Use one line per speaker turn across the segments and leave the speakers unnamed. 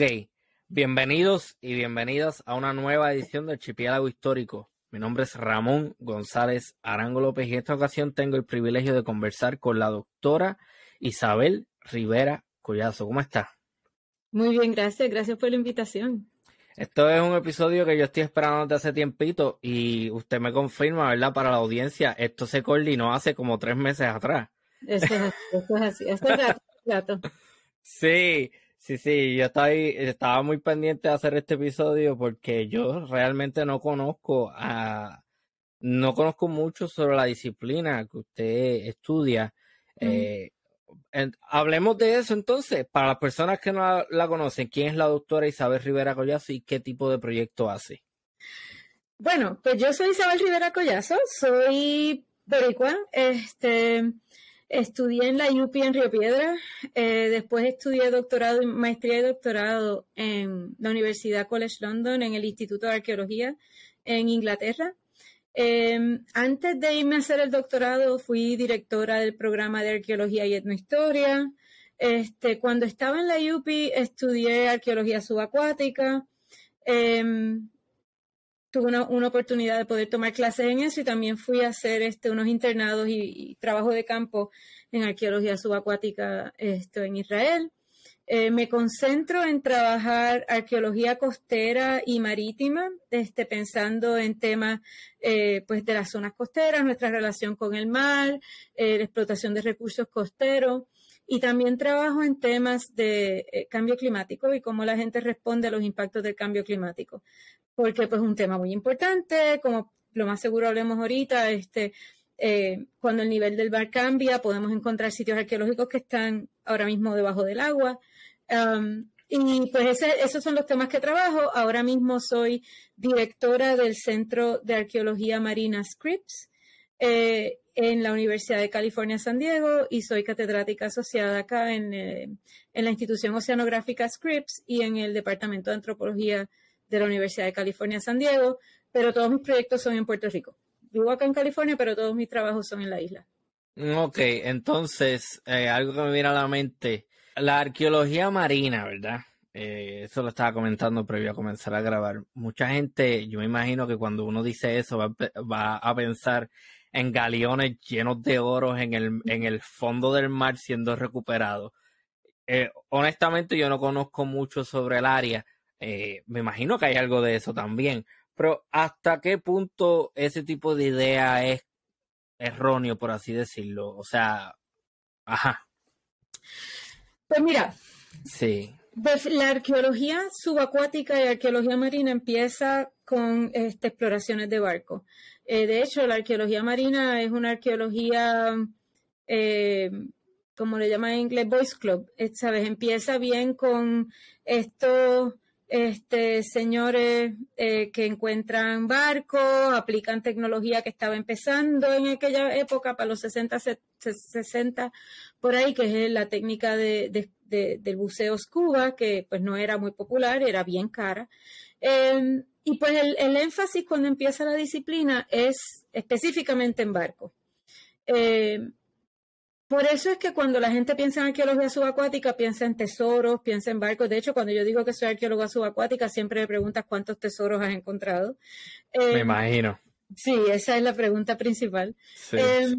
Ok, bienvenidos y bienvenidas a una nueva edición del Chipiálago Histórico. Mi nombre es Ramón González Arango López y en esta ocasión tengo el privilegio de conversar con la doctora Isabel Rivera Collazo. ¿Cómo está?
Muy bien, gracias. Gracias por la invitación.
Esto es un episodio que yo estoy esperando desde hace tiempito y usted me confirma, ¿verdad? Para la audiencia, esto se coordinó hace como tres meses atrás.
Eso es así, eso es así. Esto es gato,
Sí, sí, sí, yo estaba, estaba muy pendiente de hacer este episodio porque yo realmente no conozco a, no conozco mucho sobre la disciplina que usted estudia. Eh, hablemos de eso entonces, para las personas que no la, conocen, ¿quién es la doctora Isabel Rivera Collazo y qué tipo de proyecto hace?
Bueno, pues yo soy Isabel Rivera Collazo, soy boricua, este, estudié en la UP en Río Piedra, eh, después estudié doctorado, maestría y doctorado en la Universidad College London, en el Instituto de Arqueología en Inglaterra. Em, antes de irme a hacer el doctorado, fui directora del programa de arqueología y etnohistoria. Este, cuando estaba en la UPI, estudié arqueología subacuática. Em, tuve una, oportunidad de poder tomar clases en eso y también fui a hacer este, unos internados y, trabajo de campo en arqueología subacuática esto, en Israel. Eh, me concentro en trabajar arqueología costera y marítima, este, pensando en temas eh, pues de las zonas costeras, nuestra relación con el mar, eh, la explotación de recursos costeros. Y también trabajo en temas de cambio climático y cómo la gente responde a los impactos del cambio climático. Porque pues es un tema muy importante, como lo más seguro hablemos ahorita, este, cuando el nivel del mar cambia, podemos encontrar sitios arqueológicos que están ahora mismo debajo del agua. Y pues esos son los temas que trabajo. Ahora mismo soy directora del Centro de Arqueología Marina Scripps eh, en la Universidad de California, San Diego, y soy catedrática asociada acá en, eh, en, la institución oceanográfica Scripps y en el Departamento de Antropología de la Universidad de California, San Diego, pero todos mis proyectos son en Puerto Rico. Vivo acá en California, pero todos mis trabajos son en la isla.
Ok, entonces, eh, algo que me viene a la mente la arqueología marina, ¿verdad? Eh, eso lo estaba comentando previo a comenzar a grabar. Mucha gente, yo me imagino que cuando uno dice eso va, a pensar en galeones llenos de oro en el, en el fondo del mar siendo recuperados. Eh, honestamente, yo no conozco mucho sobre el área. Eh, me imagino que hay algo de eso también. Pero ¿hasta qué punto ese tipo de idea es erróneo, por así decirlo? O sea, ajá.
Pues mira,
sí.
Pues la arqueología subacuática y arqueología marina empieza con este, exploraciones de barco. Eh, de hecho, la arqueología marina es una arqueología, eh, como le llaman en inglés, Boys Club. Eh, ¿Sabes? Empieza bien con estos este, señores eh, que encuentran barcos, aplican tecnología que estaba empezando en aquella época, para los 60, 60 por ahí, que es la técnica de, del buceo scuba, que pues no era muy popular, era bien cara. Em, y pues el, el, énfasis cuando empieza la disciplina es específicamente en barcos. Eh, por eso es que cuando la gente piensa en arqueología subacuática, piensa en tesoros, piensa en barcos. De hecho, cuando yo digo que soy arqueóloga subacuática, siempre me preguntas cuántos tesoros has encontrado.
me em, imagino.
Sí, esa es la pregunta principal. Em,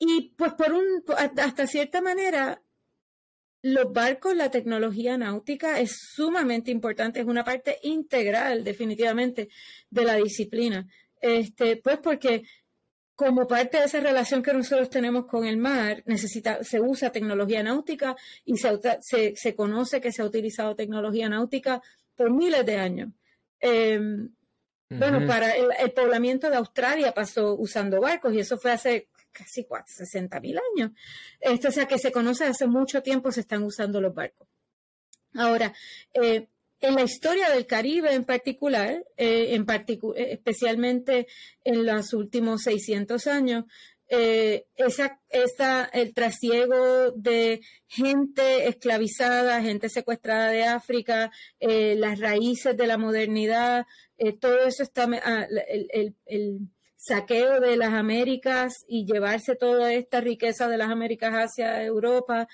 y pues por un, hasta cierta manera, los barcos, la tecnología náutica es sumamente importante, es una parte integral definitivamente de la disciplina. Este, pues porque como parte de esa relación que nosotros tenemos con el mar, necesita, se usa tecnología náutica y se, se, conoce que se ha utilizado tecnología náutica por miles de años. Em, bueno, para el, poblamiento de Australia pasó usando barcos y eso fue hace casi 60 mil años. Esto, o sea, que se conoce hace mucho tiempo se están usando los barcos. Ahora, eh, en la historia del Caribe en particular, eh, en eh, especialmente en los últimos 600 años, esa, el trasiego de gente esclavizada, gente secuestrada de África, las raíces de la modernidad, todo eso está, ah, el, saqueo de las Américas y llevarse toda esta riqueza de las Américas hacia Europa,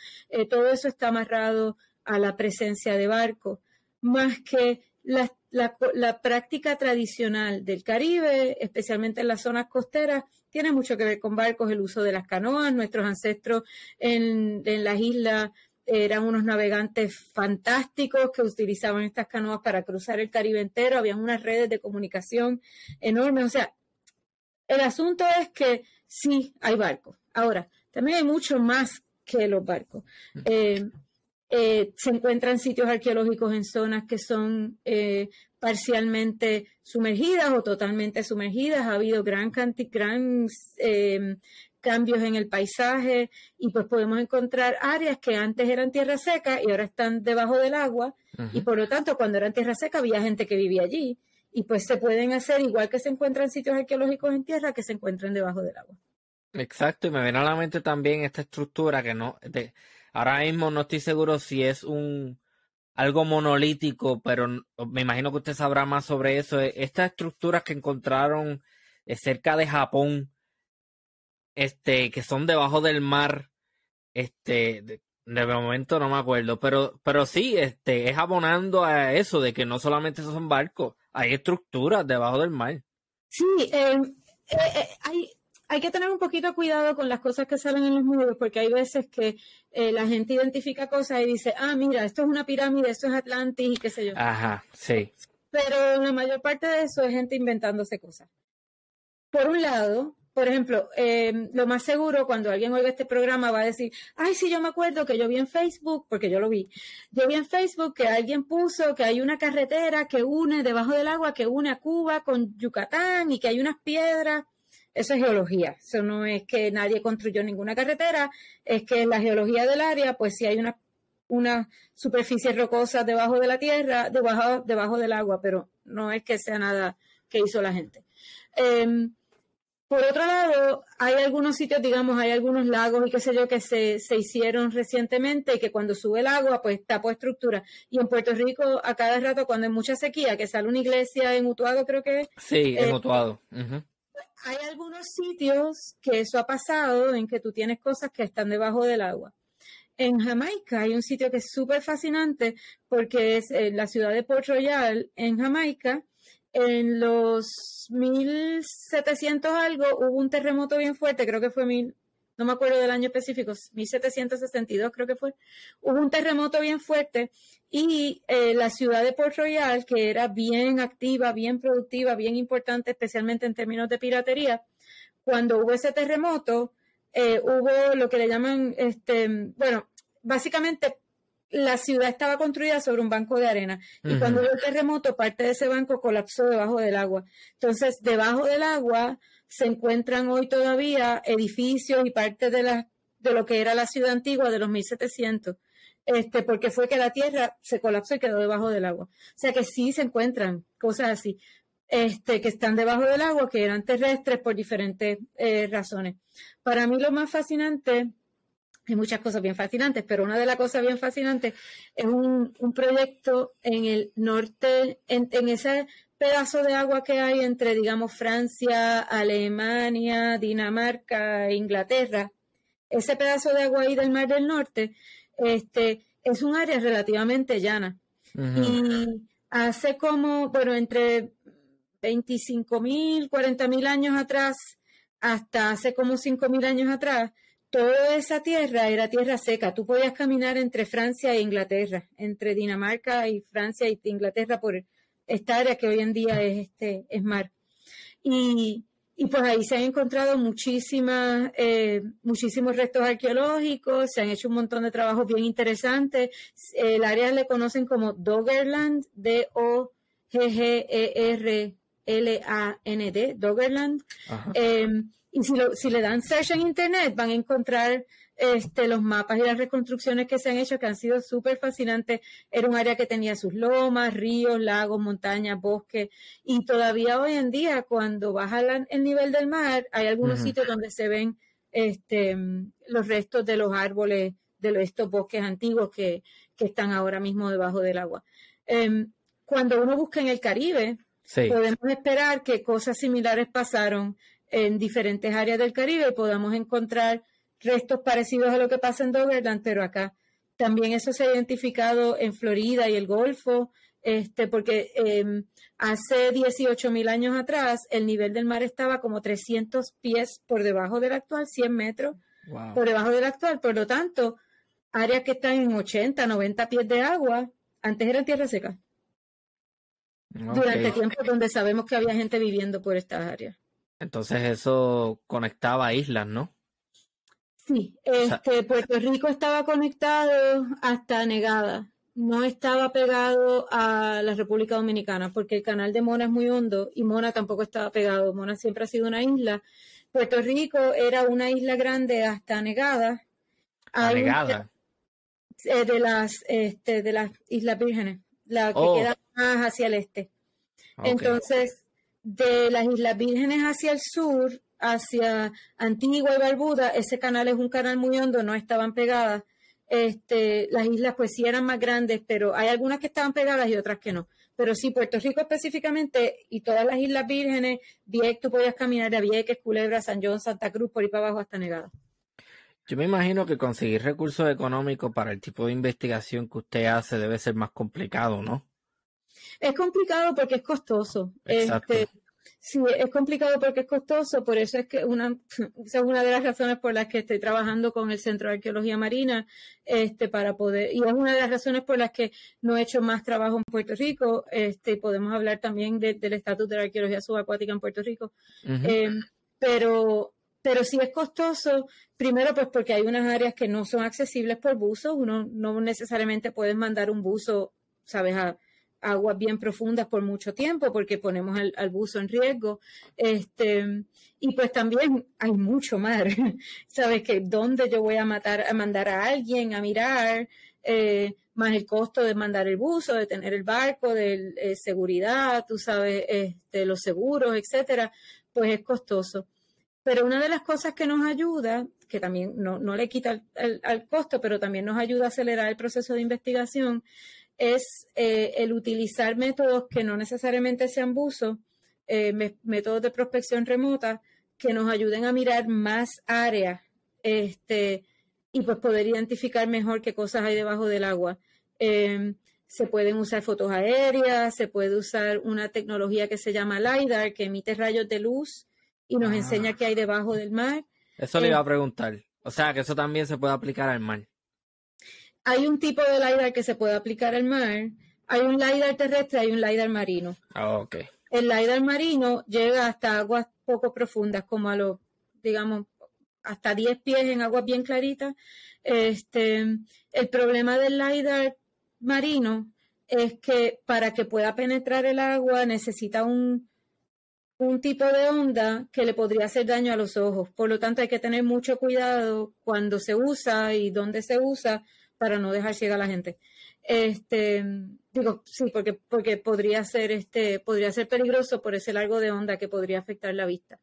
todo eso está amarrado a la presencia de barcos, más que la, la, práctica tradicional del Caribe, especialmente en las zonas costeras, tiene mucho que ver con barcos, el uso de las canoas. Nuestros ancestros en, en las islas eran unos navegantes fantásticos que utilizaban estas canoas para cruzar el Caribe entero, habían unas redes de comunicación enormes. O sea, el asunto es que sí hay barcos. Ahora, también hay mucho más que los barcos. Eh, eh, se encuentran sitios arqueológicos en zonas que son eh, parcialmente sumergidas o totalmente sumergidas. Ha habido gran, gran eh, cambios en el paisaje y pues podemos encontrar áreas que antes eran tierra seca y ahora están debajo del agua y por lo tanto cuando eran tierra seca había gente que vivía allí y pues se pueden hacer igual que se encuentran sitios arqueológicos en tierra que se encuentran debajo del agua.
Exacto, y me viene a la mente también esta estructura que no, Ahora mismo no estoy seguro si es un algo monolítico, pero me imagino que usted sabrá más sobre eso. E, estas estructuras que encontraron eh, cerca de Japón, este, que son debajo del mar, este, de, momento no me acuerdo, pero, pero sí, este, es abonando a eso de que no solamente son barcos, hay estructuras debajo del mar.
Sí, eh, eh, hay, hay que tener un poquito cuidado con las cosas que salen en los medios, porque hay veces que eh, la gente identifica cosas y dice, ah, mira, esto es una pirámide, esto es Atlantis y qué sé yo.
Ajá, sí.
Pero la mayor parte de eso es gente inventándose cosas. Por un lado, por ejemplo, em, lo más seguro cuando alguien oiga este programa va a decir, ay, sí, yo me acuerdo que yo vi en Facebook, porque yo lo vi, yo vi en Facebook que alguien puso que hay una carretera que une debajo del agua, que une a Cuba con Yucatán y que hay unas piedras eso es geología. Eso no es que nadie construyó ninguna carretera, es que en la geología del área, pues si hay una, una superficie rocosa debajo de la tierra, debajo, debajo del agua, pero no es que sea nada que hizo la gente. Em, por otro lado, hay algunos sitios, digamos, hay algunos lagos y qué sé yo que se, se, hicieron recientemente y que cuando sube el agua, pues tapo estructura. Y en Puerto Rico, a cada rato, cuando hay mucha sequía, que sale una iglesia en Utuado, creo que
Sí, en eh, Utuado
hay algunos sitios que eso ha pasado en que tú tienes cosas que están debajo del agua. En Jamaica hay un sitio que es súper fascinante porque es en la ciudad de Port Royal, en Jamaica. En los 1700 algo hubo un terremoto bien fuerte, creo que fue mil, no me acuerdo del año específico, 1762 creo que fue, hubo un terremoto bien fuerte y eh, la ciudad de Port Royal, que era bien activa, bien productiva, bien importante, especialmente en términos de piratería, cuando hubo ese terremoto, eh, hubo lo que le llaman, este, bueno, básicamente la ciudad estaba construida sobre un banco de arena y cuando hubo el terremoto, parte de ese banco colapsó debajo del agua. Entonces, debajo del agua se encuentran hoy todavía edificios y parte de, la, de lo que era la ciudad antigua de los 1700, este, porque fue que la tierra se colapsó y quedó debajo del agua. O sea que sí se encuentran cosas así, este, que están debajo del agua, que eran terrestres por diferentes eh, razones. Para mí lo más fascinante hay muchas cosas bien fascinantes, pero una de las cosas bien fascinantes es un, proyecto en el norte, en, en, ese pedazo de agua que hay entre, digamos, Francia, Alemania, Dinamarca, Inglaterra, ese pedazo de agua ahí del Mar del Norte, este, es un área relativamente llana. Y hace como, bueno, entre 25 mil, 40 mil años atrás, hasta hace como 5 mil años atrás, toda esa tierra era tierra seca. Tú podías caminar entre Francia e Inglaterra, entre Dinamarca y Francia y Inglaterra por esta área que hoy en día es, este, es mar. Y, y pues ahí se han encontrado muchísimas, eh, muchísimos restos arqueológicos, se han hecho un montón de trabajos bien interesantes. El área le conocen como Doggerland, D-O-G-G-E-R-L-A-N-D, Doggerland. Eh, y si, si le dan search en internet, van a encontrar este, los mapas y las reconstrucciones que se han hecho que han sido súper fascinantes. Era un área que tenía sus lomas, ríos, lagos, montañas, bosques y todavía hoy en día cuando baja el nivel del mar hay algunos sitios donde se ven este, los restos de los árboles de estos bosques antiguos que, están ahora mismo debajo del agua. Em, cuando uno busca en el Caribe, podemos esperar que cosas similares pasaron en diferentes áreas del Caribe y podamos encontrar restos parecidos a lo que pasa en Doggerland, pero acá también eso se ha identificado en Florida y el Golfo, este, porque em, hace 18 mil años atrás el nivel del mar estaba como 300 pies por debajo del actual, 100 metros por debajo del actual. Por lo tanto, áreas que están en 80, 90 pies de agua, antes eran tierra seca. Durante tiempos donde sabemos que había gente viviendo por estas áreas.
Entonces eso conectaba islas, ¿no?
Sí, este, Puerto Rico estaba conectado hasta Negada. No estaba pegado a la República Dominicana porque el canal de Mona es muy hondo y Mona tampoco estaba pegado. Mona siempre ha sido una isla. Puerto Rico era una isla grande hasta Negada.
Negada.
Eh, de las este, de las Islas Vírgenes, la que oh. queda más hacia el este. Entonces, de las Islas Vírgenes hacia el sur, hacia Antigua y Barbuda, ese canal es un canal muy hondo, no estaban pegadas. Este, las islas pues sí eran más grandes, pero hay algunas que estaban pegadas y otras que no. Pero sí, Puerto Rico específicamente y todas las Islas Vírgenes, Vieques, tú podías caminar a Vieques, Culebra, San John, Santa Cruz, por ahí para abajo hasta Negada.
Yo me imagino que conseguir recursos económicos para el tipo de investigación que usted hace debe ser más complicado, ¿no?
Es complicado porque es costoso. Este, sí, es complicado porque es costoso, por eso es que una, esa es una de las razones por las que estoy trabajando con el Centro de Arqueología Marina, este, para poder, y es una de las razones por las que no he hecho más trabajo en Puerto Rico, este, podemos hablar también del estatus de la arqueología subacuática en Puerto Rico, em, pero pero sí es costoso, primero pues porque hay unas áreas que no son accesibles por buzo, uno no necesariamente puede mandar un buzo, sabes, a, aguas bien profundas por mucho tiempo porque ponemos al, buzo en riesgo. Este, y pues también hay mucho mar, sabes que dónde yo voy a matar, a mandar a alguien a mirar, eh, más el costo de mandar el buzo, de tener el barco, de eh, seguridad, tú sabes, este, los seguros, etcétera, pues es costoso. Pero una de las cosas que nos ayuda, que también no, le quita al costo, pero también nos ayuda a acelerar el proceso de investigación, es eh, el utilizar métodos que no necesariamente sean buzo, eh, métodos de prospección remota, que nos ayuden a mirar más áreas este, y pues poder identificar mejor qué cosas hay debajo del agua. Em, se pueden usar fotos aéreas, se puede usar una tecnología que se llama LIDAR, que emite rayos de luz y nos enseña ah. qué hay debajo del mar.
Eso le iba a preguntar. O sea, que eso también se puede aplicar al mar.
Hay un tipo de LIDAR que se puede aplicar al mar. Hay un LIDAR terrestre, hay un LIDAR marino.
Ah, ok.
El LIDAR marino llega hasta aguas poco profundas, como a los, digamos, hasta 10 pies en aguas bien claritas. Este, el problema del LIDAR marino es que para que pueda penetrar el agua necesita un, un tipo de onda que le podría hacer daño a los ojos. Por lo tanto, hay que tener mucho cuidado cuando se usa y dónde se usa para no dejar ciega a la gente. Este, digo, sí, porque, porque podría ser, este, podría ser peligroso por ese largo de onda que podría afectar la vista.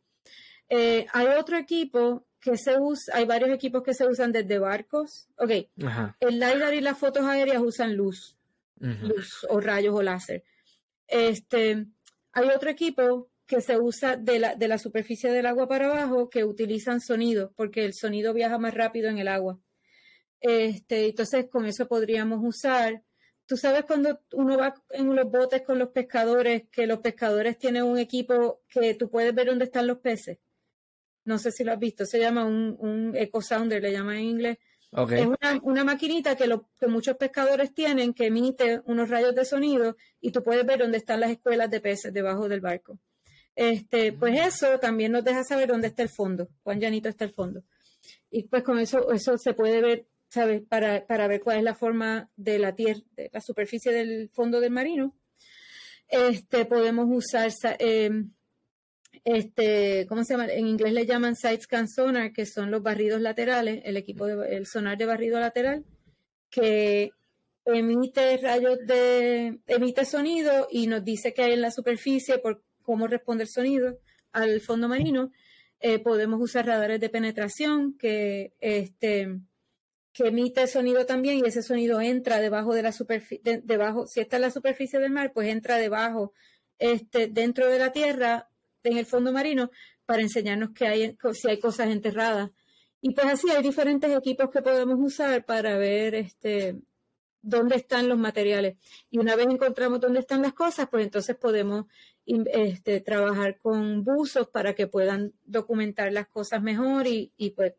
Eh, hay otro equipo que se usa, hay varios equipos que se usan desde barcos. Ok, el LiDAR y las fotos aéreas usan luz, luz o rayos o láser. Este, hay otro equipo que se usa de la, de la superficie del agua para abajo que utilizan sonido, porque el sonido viaja más rápido en el agua. Este, entonces, con eso podríamos usar. Tú sabes cuando uno va en los botes con los pescadores, que los pescadores tienen un equipo que tú puedes ver dónde están los peces. No sé si lo has visto, se llama un, un eco sounder, le llaman en inglés. Es una, una maquinita que, lo, que muchos pescadores tienen que emite unos rayos de sonido y tú puedes ver dónde están las escuelas de peces debajo del barco. Este, pues mm. eso también nos deja saber dónde está el fondo, cuán llanito está el fondo. Y pues con eso, eso se puede ver ¿sabes? Para, para ver cuál es la forma de la tierra, la superficie del fondo del marino. Este, podemos usar, em, este, ¿cómo se llama? En inglés le llaman side scan sonar, que son los barridos laterales, el equipo de, el sonar de barrido lateral, que emite rayos de, emite sonido y nos dice que hay en la superficie por cómo responde el sonido al fondo marino. Eh, podemos usar radares de penetración que este, que emite sonido también y ese sonido entra debajo de la superficie, debajo, si está en la superficie del mar, pues entra debajo, este, dentro de la tierra, en el fondo marino, para enseñarnos que hay, si hay cosas enterradas. Y pues así hay diferentes equipos que podemos usar para ver este, dónde están los materiales. Y una vez encontramos dónde están las cosas, pues entonces podemos este, trabajar con buzos para que puedan documentar las cosas mejor y, y pues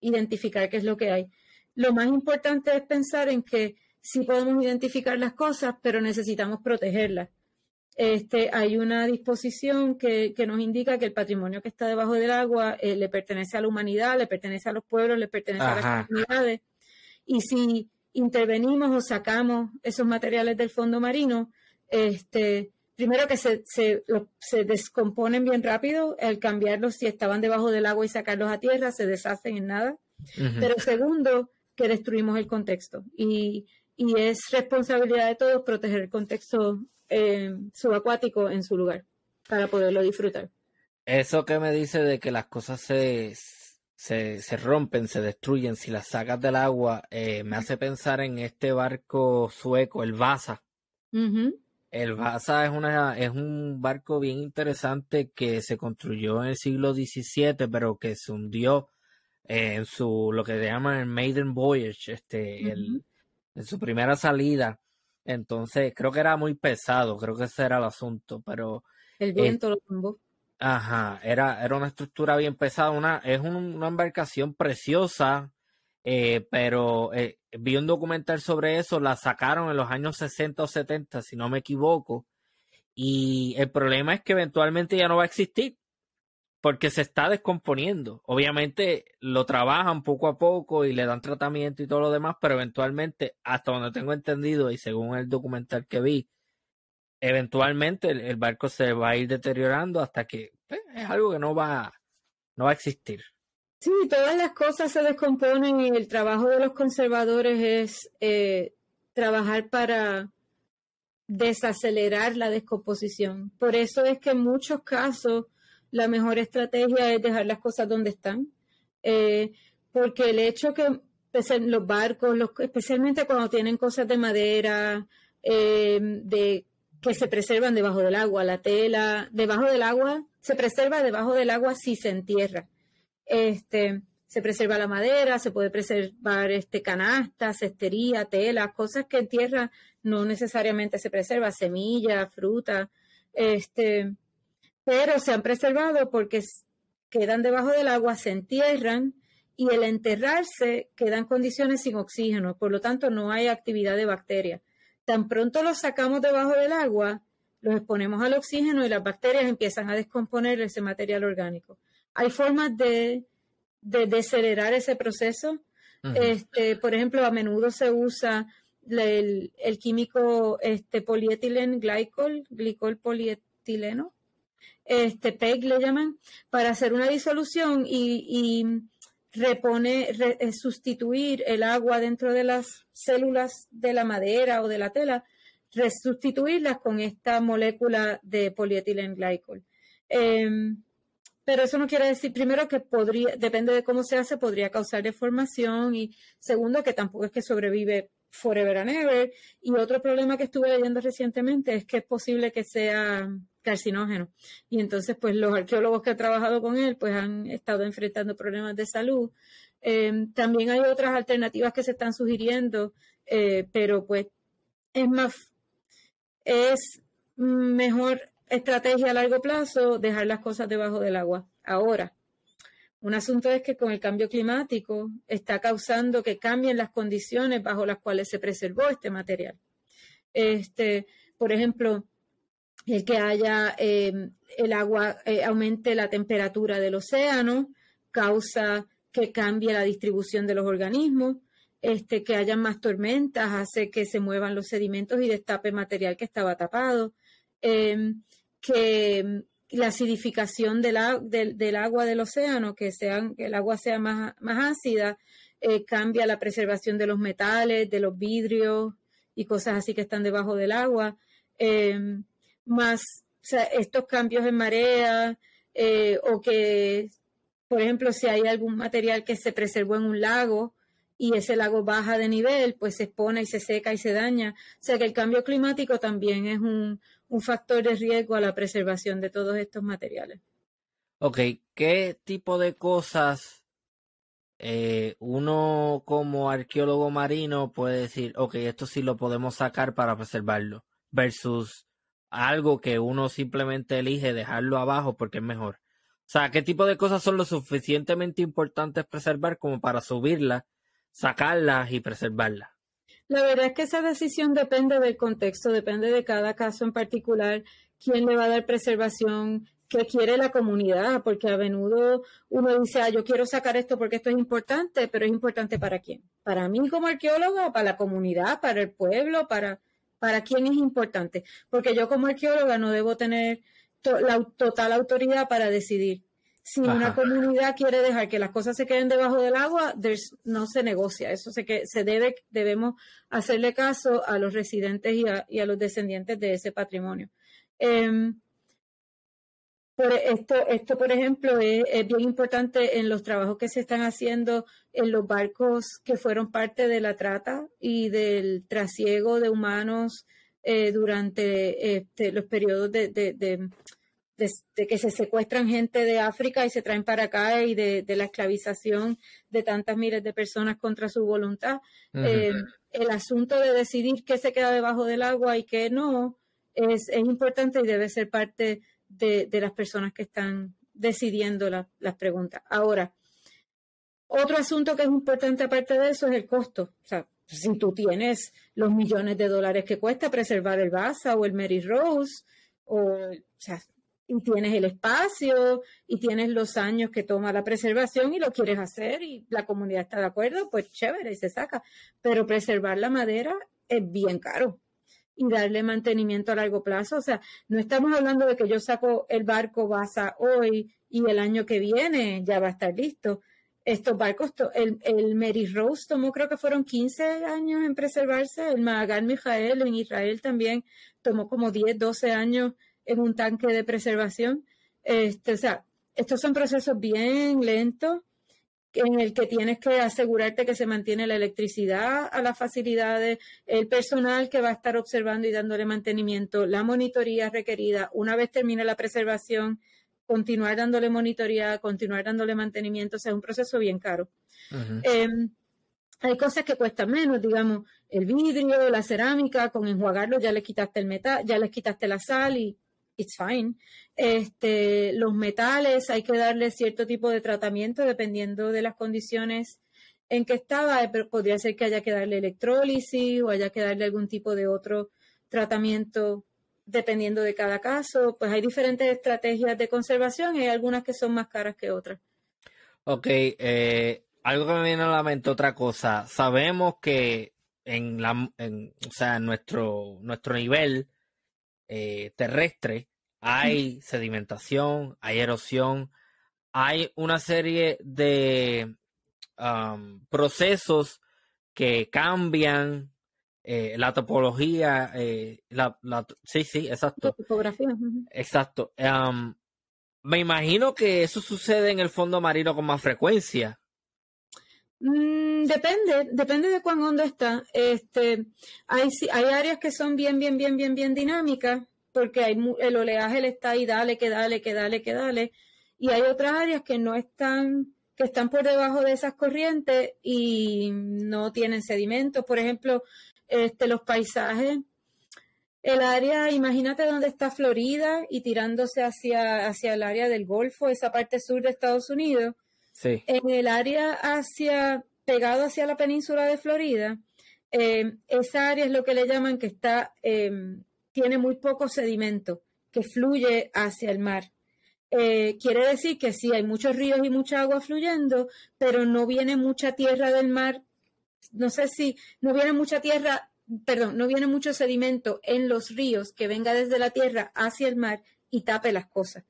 identificar qué es lo que hay. Lo más importante es pensar en que sí podemos identificar las cosas, pero necesitamos protegerlas. Este, hay una disposición que, nos indica que el patrimonio que está debajo del agua eh, le pertenece a la humanidad, le pertenece a los pueblos, le pertenece a las comunidades. Y si intervenimos o sacamos esos materiales del fondo marino, este, primero que se, se, se, descomponen bien rápido, al cambiarlos si estaban debajo del agua y sacarlos a tierra, se deshacen en nada. Pero segundo, que destruimos el contexto. Y, y es responsabilidad de todos proteger el contexto eh, subacuático en su lugar para poderlo disfrutar.
Eso que me dice de que las cosas se, se, rompen, se destruyen si las sacas del agua, eh, me hace pensar en este barco sueco, el Vasa. El Vasa es, una, es un barco bien interesante que se construyó en el siglo XVII, pero que se hundió en su, lo que se llama el Maiden Voyage, este, el, en su primera salida. Entonces, creo que era muy pesado, creo que ese era el asunto, pero...
El viento lo tumbó.
Ajá, era, era una estructura bien pesada, una, es una embarcación preciosa, eh, pero eh, vi un documental sobre eso, la sacaron en los años 60 o 70, si no me equivoco, y el problema es que eventualmente ya no va a existir porque se está descomponiendo. Obviamente lo trabajan poco a poco y le dan tratamiento y todo lo demás, pero eventualmente, hasta donde tengo entendido y según el documental que vi, eventualmente el, barco se va a ir deteriorando hasta que pues, es algo que no va, no va a existir.
Sí, todas las cosas se descomponen y el trabajo de los conservadores es eh, trabajar para desacelerar la descomposición. Por eso es que en muchos casos la mejor estrategia es dejar las cosas donde están. Eh, porque el hecho que los barcos, especialmente cuando tienen cosas de madera, eh, de que se preservan debajo del agua, la tela, debajo del agua, se preserva debajo del agua si se entierra. Este, se preserva la madera, se puede preservar este canastas, cestería, tela, cosas que en tierra no necesariamente se preserva, semillas, fruta, este, pero se han preservado porque quedan debajo del agua, se entierran y el enterrarse quedan condiciones sin oxígeno, por lo tanto no hay actividad de bacterias. Tan pronto los sacamos debajo del agua, los exponemos al oxígeno y las bacterias empiezan a descomponer ese material orgánico. Hay formas de, de decelerar ese proceso. este, por ejemplo, a menudo se usa el, químico este, polietilen glycol, glicol polietileno, este PEG le llaman, para hacer una disolución y, repone, eh, sustituir el agua dentro de las células de la madera o de la tela, resustituirlas con esta molécula de polietilenglicol. Em, pero eso no quiere decir, primero, que podría, depende de cómo se hace, podría causar deformación y segundo, que tampoco es que sobrevive forever and ever. Y otro problema que estuve leyendo recientemente es que es posible que sea carcinógeno. Y entonces, pues los arqueólogos que han trabajado con él, pues han estado enfrentando problemas de salud. Em, también hay otras alternativas que se están sugiriendo, eh, pero pues es más, es mejor estrategia a largo plazo dejar las cosas debajo del agua. Ahora, un asunto es que con el cambio climático está causando que cambien las condiciones bajo las cuales se preservó este material. Este, por ejemplo, el que haya em, el agua eh, aumente la temperatura del océano causa que cambie la distribución de los organismos, este, que haya más tormentas hace que se muevan los sedimentos y destape material que estaba tapado, em, que la acidificación del, agua del océano, que, sean, que el agua sea más, más ácida, eh, cambia la preservación de los metales, de los vidrios y cosas así que están debajo del agua. Em, más estos cambios en marea eh, o que, por ejemplo, si hay algún material que se preservó en un lago y ese lago baja de nivel, pues se expone y se seca y se daña. O sea que el cambio climático también es un, un factor de riesgo a la preservación de todos estos materiales.
Ok, ¿qué tipo de cosas eh, uno como arqueólogo marino puede decir, ok, esto sí lo podemos sacar para preservarlo, versus algo que uno simplemente elige dejarlo abajo porque es mejor. O sea, ¿qué tipo de cosas son lo suficientemente importantes preservar como para subirlas, sacarlas y preservarlas?
La verdad es que esa decisión depende del contexto, depende de cada caso en particular, quién le va a dar preservación, qué quiere la comunidad, porque a menudo uno dice, ah, yo quiero sacar esto porque esto es importante, pero es importante para quién? Para mí como arqueóloga, para la comunidad, para el pueblo, para, para quién es importante. Porque yo como arqueóloga no debo tener la total autoridad para decidir si una comunidad quiere dejar que las cosas se queden debajo del agua, no se negocia. Eso se, que, se debe, debemos hacerle caso a los residentes y a, los descendientes de ese patrimonio. Em, por esto, esto, por ejemplo, es, bien importante en los trabajos que se están haciendo en los barcos que fueron parte de la trata y del trasiego de humanos eh, durante este, los periodos de, de, que se secuestran gente de África y se traen para acá y de, la esclavización de tantas miles de personas contra su voluntad. Eh, el asunto de decidir qué se queda debajo del agua y qué no es, importante y debe ser parte de, las personas que están decidiendo las preguntas. Ahora, otro asunto que es importante aparte de eso es el costo. O sea, si tú tienes los millones de dólares que cuesta preservar el Baza o el Mary Rose, o, o sea, y tienes el espacio y tienes los años que toma la preservación y lo quieres hacer y la comunidad está de acuerdo, pues chévere y se saca. Pero preservar la madera es bien caro y darle mantenimiento a largo plazo. O sea, no estamos hablando de que yo saco el barco Baza hoy y el año que viene ya va a estar listo. Estos barcos, el, el Mary Rose tomó creo que fueron 15 años en preservarse, el Mahagal Mijael en Israel también tomó como 10, 12 años en un tanque de preservación. Este, o sea, estos son procesos bien lentos en el que tienes que asegurarte que se mantiene la electricidad a las facilidades, el personal que va a estar observando y dándole mantenimiento, la monitoría requerida. Una vez termine la preservación, continuar dándole monitoría, continuar dándole mantenimiento. O sea, es un proceso bien caro. Em, hay cosas que cuestan menos, digamos, el vidrio, la cerámica, con enjuagarlo ya le quitaste el metal, ya le quitaste la sal y it's fine. Este, los metales hay que darle cierto tipo de tratamiento dependiendo de las condiciones en que estaba. Eh, podría ser que haya que darle electrólisis o haya que darle algún tipo de otro tratamiento dependiendo de cada caso. Pues hay diferentes estrategias de conservación y hay algunas que son más caras que otras.
Ok, eh, algo que me viene a la mente, otra cosa. Sabemos que en la, en, o sea, nuestro, nuestro nivel eh, terrestre hay sedimentación, hay erosión, hay una serie de procesos que cambian eh, la topología, eh, la, sí, sí, exacto. Exacto. me imagino que eso sucede en el fondo marino con más frecuencia.
Mm, depende, depende de cuán hondo está. Este, hay, hay áreas que son bien, bien, bien, bien, bien dinámicas, porque hay, el oleaje le está ahí, dale, que dale, que dale, que dale. Y hay otras áreas que no están, que están por debajo de esas corrientes y no tienen sedimentos. Por ejemplo, este, los paisajes. El área, imagínate dónde está Florida y tirándose hacia, hacia el área del Golfo, esa parte sur de Estados Unidos en el área hacia, pegado hacia la península de Florida, eh, esa área es lo que le llaman que está, em, tiene muy poco sedimento que fluye hacia el mar. Eh, quiere decir que sí, hay muchos ríos y mucha agua fluyendo, pero no viene mucha tierra del mar. No sé si no viene mucha tierra, perdón, no viene mucho sedimento en los ríos que venga desde la tierra hacia el mar y tape las cosas.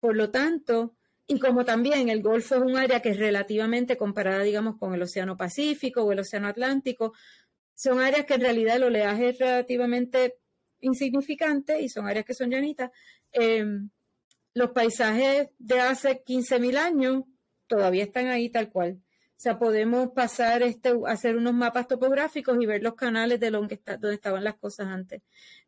Por lo tanto, y como también el Golfo es un área que es relativamente comparada, digamos, con el Océano Pacífico o el Océano Atlántico, son áreas que en realidad el oleaje es relativamente insignificante y son áreas que son llanitas. Em, los paisajes de hace 15.000 años todavía están ahí tal cual. O sea, podemos pasar este, hacer unos mapas topográficos y ver los canales de donde, donde estaban las cosas antes.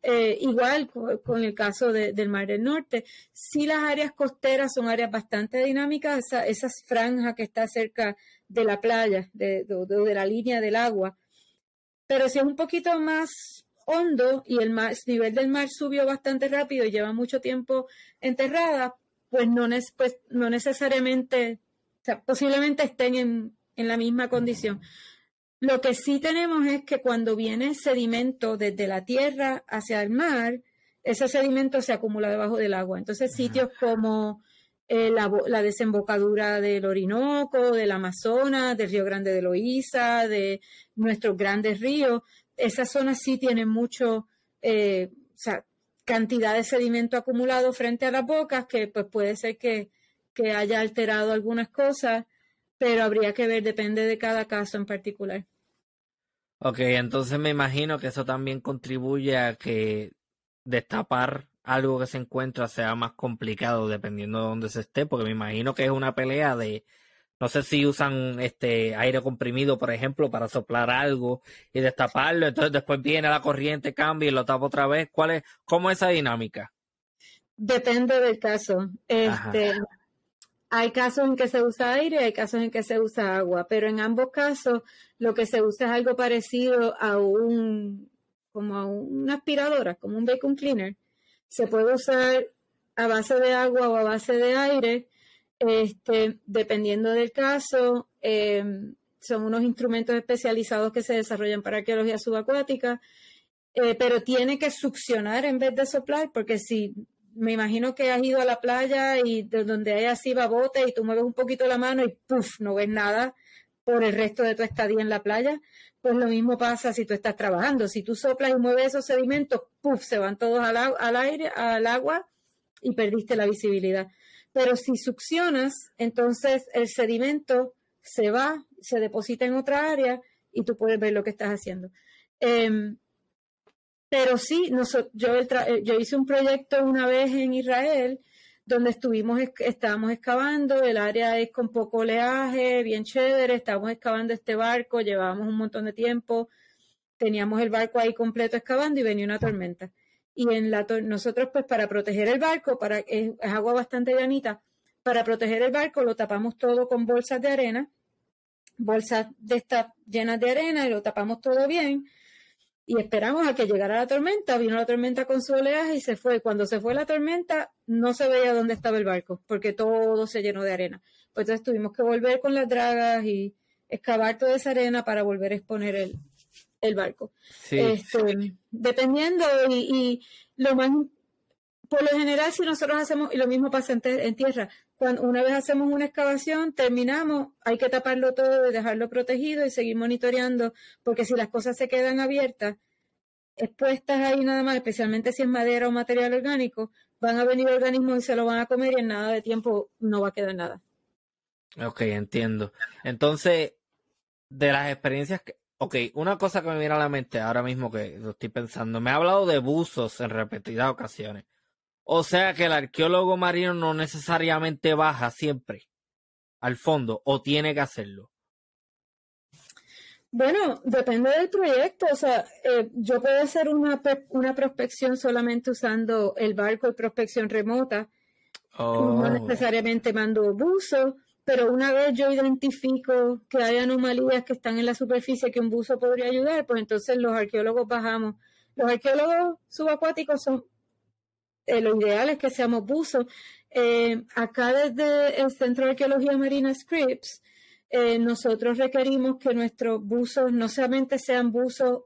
Eh, igual con, el caso del Mar del Norte, si las áreas costeras son áreas bastante dinámicas, esa, esas franjas que está cerca de la playa, de, de, la línea del agua. Pero si es un poquito más hondo y el, nivel del mar subió bastante rápido y lleva mucho tiempo enterrada, pues no, pues no necesariamente, o sea, posiblemente estén en, en la misma condición. Lo que sí tenemos es que cuando viene sedimento desde la tierra hacia el mar, ese sedimento se acumula debajo del agua. Entonces, sitios como eh, la, desembocadura del Orinoco, del Amazonas, del Río Grande de Loíza, de nuestros grandes ríos, esas zonas sí tienen mucho, eh, o sea, cantidad de sedimento acumulado frente a las bocas, que pues puede ser que, que haya alterado algunas cosas, pero habría que ver, depende de cada caso en particular.
Ok, entonces me imagino que eso también contribuye a que destapar algo que se encuentra sea más complicado dependiendo de dónde se esté, porque me imagino que es una pelea de, no sé si usan este aire comprimido, por ejemplo, para soplar algo y destaparlo, entonces después viene la corriente, cambia y lo tapa otra vez. ¿Cuál es, cómo es esa dinámica?
Depende del caso. Este, hay casos en que se usa aire, hay casos en que se usa agua, pero en ambos casos lo que se usa es algo parecido a un como a una aspiradora, como un vacuum cleaner, se puede usar a base de agua o a base de aire, este, dependiendo del caso. Em, son unos instrumentos especializados que se desarrollan para arqueología subacuática, eh, pero tiene que succionar en vez de soplar, porque si me imagino que has ido a la playa y de donde hay así babote y tú mueves un poquito la mano y puff, no ves nada por el resto de tu estadía en la playa, pues lo mismo pasa si tú estás trabajando. Si tú soplas y mueves esos sedimentos, ¡puf! se van todos al, aire, al agua y perdiste la visibilidad. Pero si succionas, entonces el sedimento se va, se deposita en otra área y tú puedes ver lo que estás haciendo. Em, pero sí, yo, yo hice un proyecto una vez en Israel donde estuvimos, estábamos excavando, el área es con poco oleaje, bien chévere, estábamos excavando este barco, llevábamos un montón de tiempo, teníamos el barco ahí completo excavando y venía una tormenta. Y en la nosotros pues para proteger el barco, para es, agua bastante llanita, para proteger el barco lo tapamos todo con bolsas de arena, bolsas de estas llenas de arena y lo tapamos todo bien y esperamos a que llegara la tormenta. Vino la tormenta con su oleaje y se fue. Cuando se fue la tormenta, no se veía dónde estaba el barco, porque todo se llenó de arena. Pues entonces tuvimos que volver con las dragas y excavar toda esa arena para volver a exponer el, el barco. Este, dependiendo, y, y, lo más, por lo general, si nosotros hacemos, y lo mismo pasa en, en tierra, cuando una vez hacemos una excavación, terminamos, hay que taparlo todo y dejarlo protegido y seguir monitoreando, porque si las cosas se quedan abiertas, expuestas ahí nada más, especialmente si es madera o material orgánico, van a venir organismos y se lo van a comer y en nada de tiempo no va a quedar nada.
Ok, entiendo. Entonces, de las experiencias que... Ok, una cosa que me viene a la mente ahora mismo que lo estoy pensando, me ha hablado de buzos en repetidas ocasiones. O sea que el arqueólogo marino no necesariamente baja siempre al fondo o tiene que hacerlo.
Bueno, depende del proyecto. O sea, eh, yo puedo hacer una, una prospección solamente usando el barco de prospección remota. No oh. necesariamente mando buzo, pero una vez yo identifico que hay anomalías que están en la superficie que un buzo podría ayudar, pues entonces los arqueólogos bajamos. Los arqueólogos subacuáticos son eh, lo ideal es que seamos buzos. Eh, acá desde el Centro de Arqueología Marina Scripps, eh, nosotros requerimos que nuestros buzos no solamente sean buzos,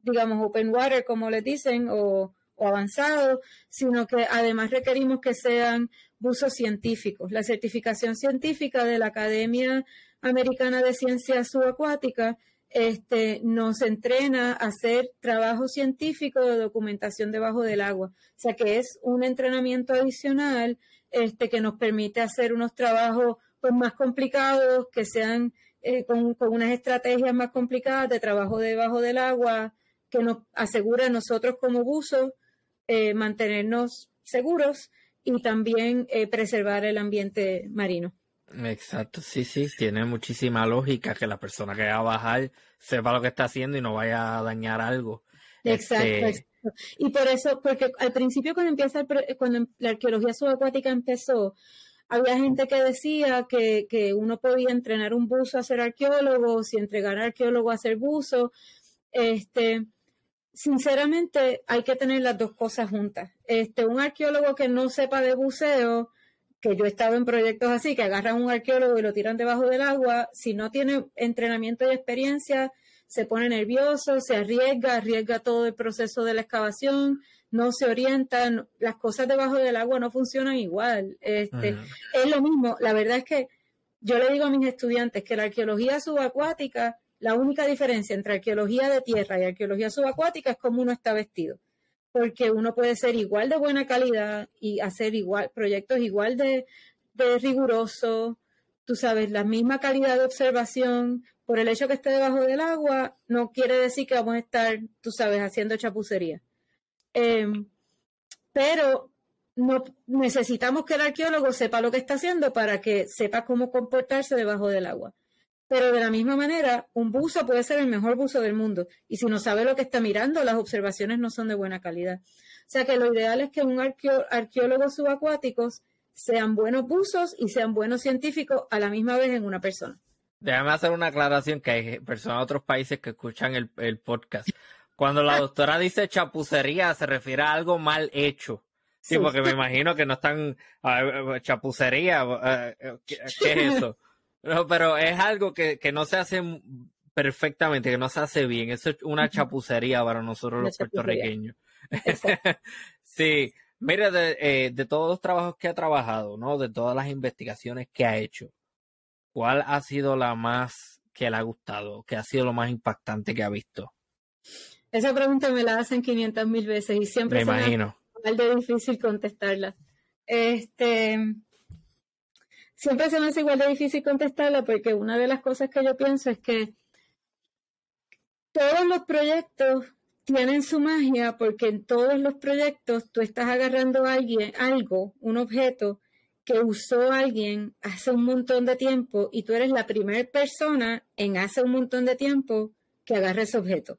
digamos, open water, como les dicen, o, o avanzados, sino que además requerimos que sean buzos científicos. La certificación científica de la Academia Americana de Ciencias Subacuáticas este, nos entrena a hacer trabajo científico de documentación debajo del agua. O sea que es un entrenamiento adicional este, que nos permite hacer unos trabajos pues, más complicados, que sean eh, con, unas estrategias más complicadas de trabajo debajo del agua, que nos asegura a nosotros como buzos eh, mantenernos seguros y también eh, preservar el ambiente marino.
Exacto, sí, sí, tiene muchísima lógica que la persona que va a bajar sepa lo que está haciendo y no vaya a dañar algo.
Exacto, este, Y por eso, porque al principio cuando empieza cuando la arqueología subacuática empezó, había gente que decía que, que, uno podía entrenar un buzo a ser arqueólogo, si entregar arqueólogo a ser buzo. Este, sinceramente, hay que tener las dos cosas juntas. Este, un arqueólogo que no sepa de buceo, que yo he estado en proyectos así, que agarran un arqueólogo y lo tiran debajo del agua, si no tiene entrenamiento y experiencia, se pone nervioso, se arriesga, arriesga todo el proceso de la excavación, no se orientan, las cosas debajo del agua no funcionan igual. Este, Es lo mismo, la verdad es que yo le digo a mis estudiantes que la arqueología subacuática, la única diferencia entre arqueología de tierra y arqueología subacuática es cómo uno está vestido. Porque uno puede ser igual de buena calidad y hacer igual, proyectos igual de, de rigurosos, tú sabes, la misma calidad de observación, por el hecho que esté debajo del agua, no quiere decir que vamos a estar, tú sabes, haciendo chapucería. Em, pero necesitamos que el arqueólogo sepa lo que está haciendo para que sepa cómo comportarse debajo del agua. Pero de la misma manera, un buzo puede ser el mejor buzo del mundo. Y si no sabe lo que está mirando, las observaciones no son de buena calidad. O sea que lo ideal es que un arqueólogo subacuáticos sean buenos buzos y sean buenos científicos a la misma vez en una persona.
Déjame hacer una aclaración que hay personas de otros países que escuchan el, podcast. Cuando la doctora dice chapucería, se refiere a algo mal hecho. Sí, porque me imagino que no están chapucería. Eh, ¿qué, es eso? No, pero es algo que, no se hace perfectamente, que no se hace bien. Eso es una chapucería para nosotros los puertorriqueños. sí, mire, de, eh, de todos los trabajos que ha trabajado, ¿no? De todas las investigaciones que ha hecho, ¿cuál ha sido la más que le ha gustado? ¿Qué ha sido lo más impactante que ha visto?
Esa pregunta me la hacen 500 mil veces y siempre
me imagino.
me de difícil contestarla. Este, siempre se me hace igual de difícil contestarla porque una de las cosas que yo pienso es que todos los proyectos tienen su magia porque en todos los proyectos tú estás agarrando a alguien, algo, un objeto que usó alguien hace un montón de tiempo y tú eres la primera persona en hace un montón de tiempo que agarra ese objeto.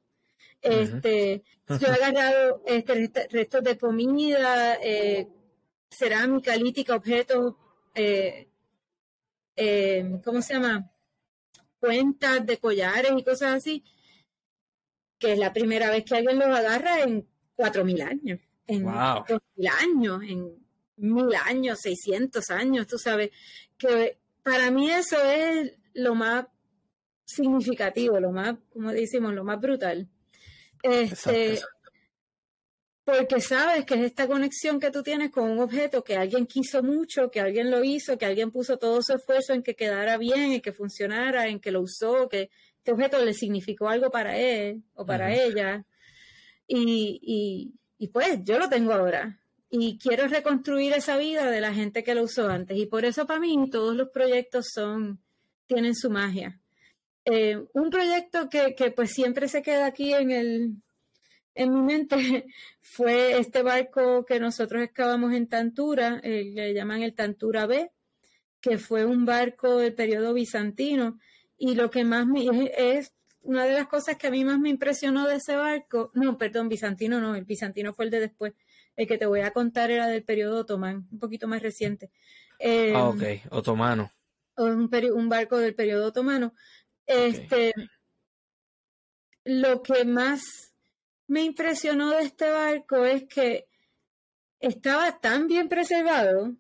Este, yo he agarrado este, restos de comida, eh, cerámica, lítica, objetos, eh, eh, ¿cómo se llama? Cuentas de collares y cosas así, que es la primera vez que alguien los agarra en cuatro mil años, en mil años, en mil años, 600 años, tú sabes, que para mí eso es lo más significativo, lo más, como decimos, lo más brutal. Este, porque sabes que es esta conexión que tú tienes con un objeto que alguien quiso mucho, que alguien lo hizo, que alguien puso todo su esfuerzo en que quedara bien, en que funcionara, en que lo usó, que este objeto le significó algo para él o para ella. Y, y, y pues yo lo tengo ahora y quiero reconstruir esa vida de la gente que lo usó antes. Y por eso para mí todos los proyectos son, tienen su magia. Eh, un proyecto que, que, pues siempre se queda aquí en, el, en mi mente fue este barco que nosotros excavamos en Tantura, eh, le llaman el Tantura B, que fue un barco del periodo bizantino. Y lo que más me, es, una de las cosas que a mí más me impresionó de ese barco, no, perdón, bizantino no, el bizantino fue el de después, el que te voy a contar era del periodo otomán, un poquito más reciente.
Eh, ah, ok, otomano.
Un, un, barco del periodo otomano. Este, Lo que más me impresionó de este barco es que estaba tan bien preservado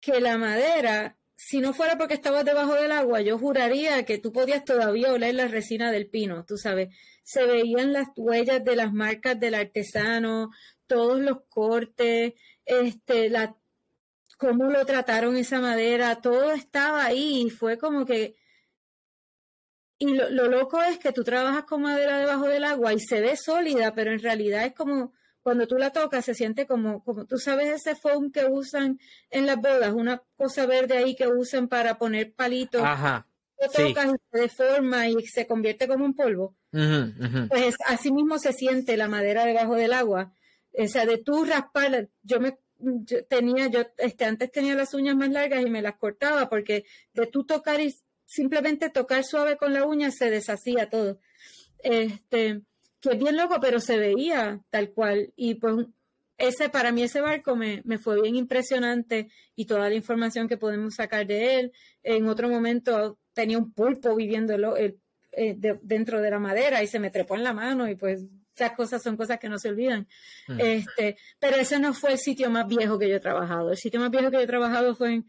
que la madera, si no fuera porque estaba debajo del agua, yo juraría que tú podías todavía oler la resina del pino, tú sabes. Se veían las huellas de las marcas del artesano, todos los cortes, este, la, cómo lo trataron esa madera, todo estaba ahí y fue como que... Y lo, loco es que tú trabajas con madera debajo del agua y se ve sólida, pero en realidad es como cuando tú la tocas se siente como, como tú sabes ese foam que usan en las bodas, una cosa verde ahí que usan para poner palitos.
Ajá.
Lo tocas y se deforma y se convierte como un polvo. Pues así mismo se siente la madera debajo del agua o sea, de tú raspar, yo me yo tenía, yo este, antes tenía las uñas más largas y me las cortaba porque de tú tocar y simplemente tocar suave con la uña se deshacía todo. Este, que es bien loco, pero se veía tal cual. Y pues ese, para mí ese barco me, me fue bien impresionante y toda la información que podemos sacar de él. En otro momento tenía un pulpo viviendo el, eh, dentro de la madera y se me trepó en la mano y pues esas cosas son cosas que no se olvidan. Mm. Este, pero ese no fue el sitio más viejo que yo he trabajado. El sitio más viejo que yo he trabajado fue en,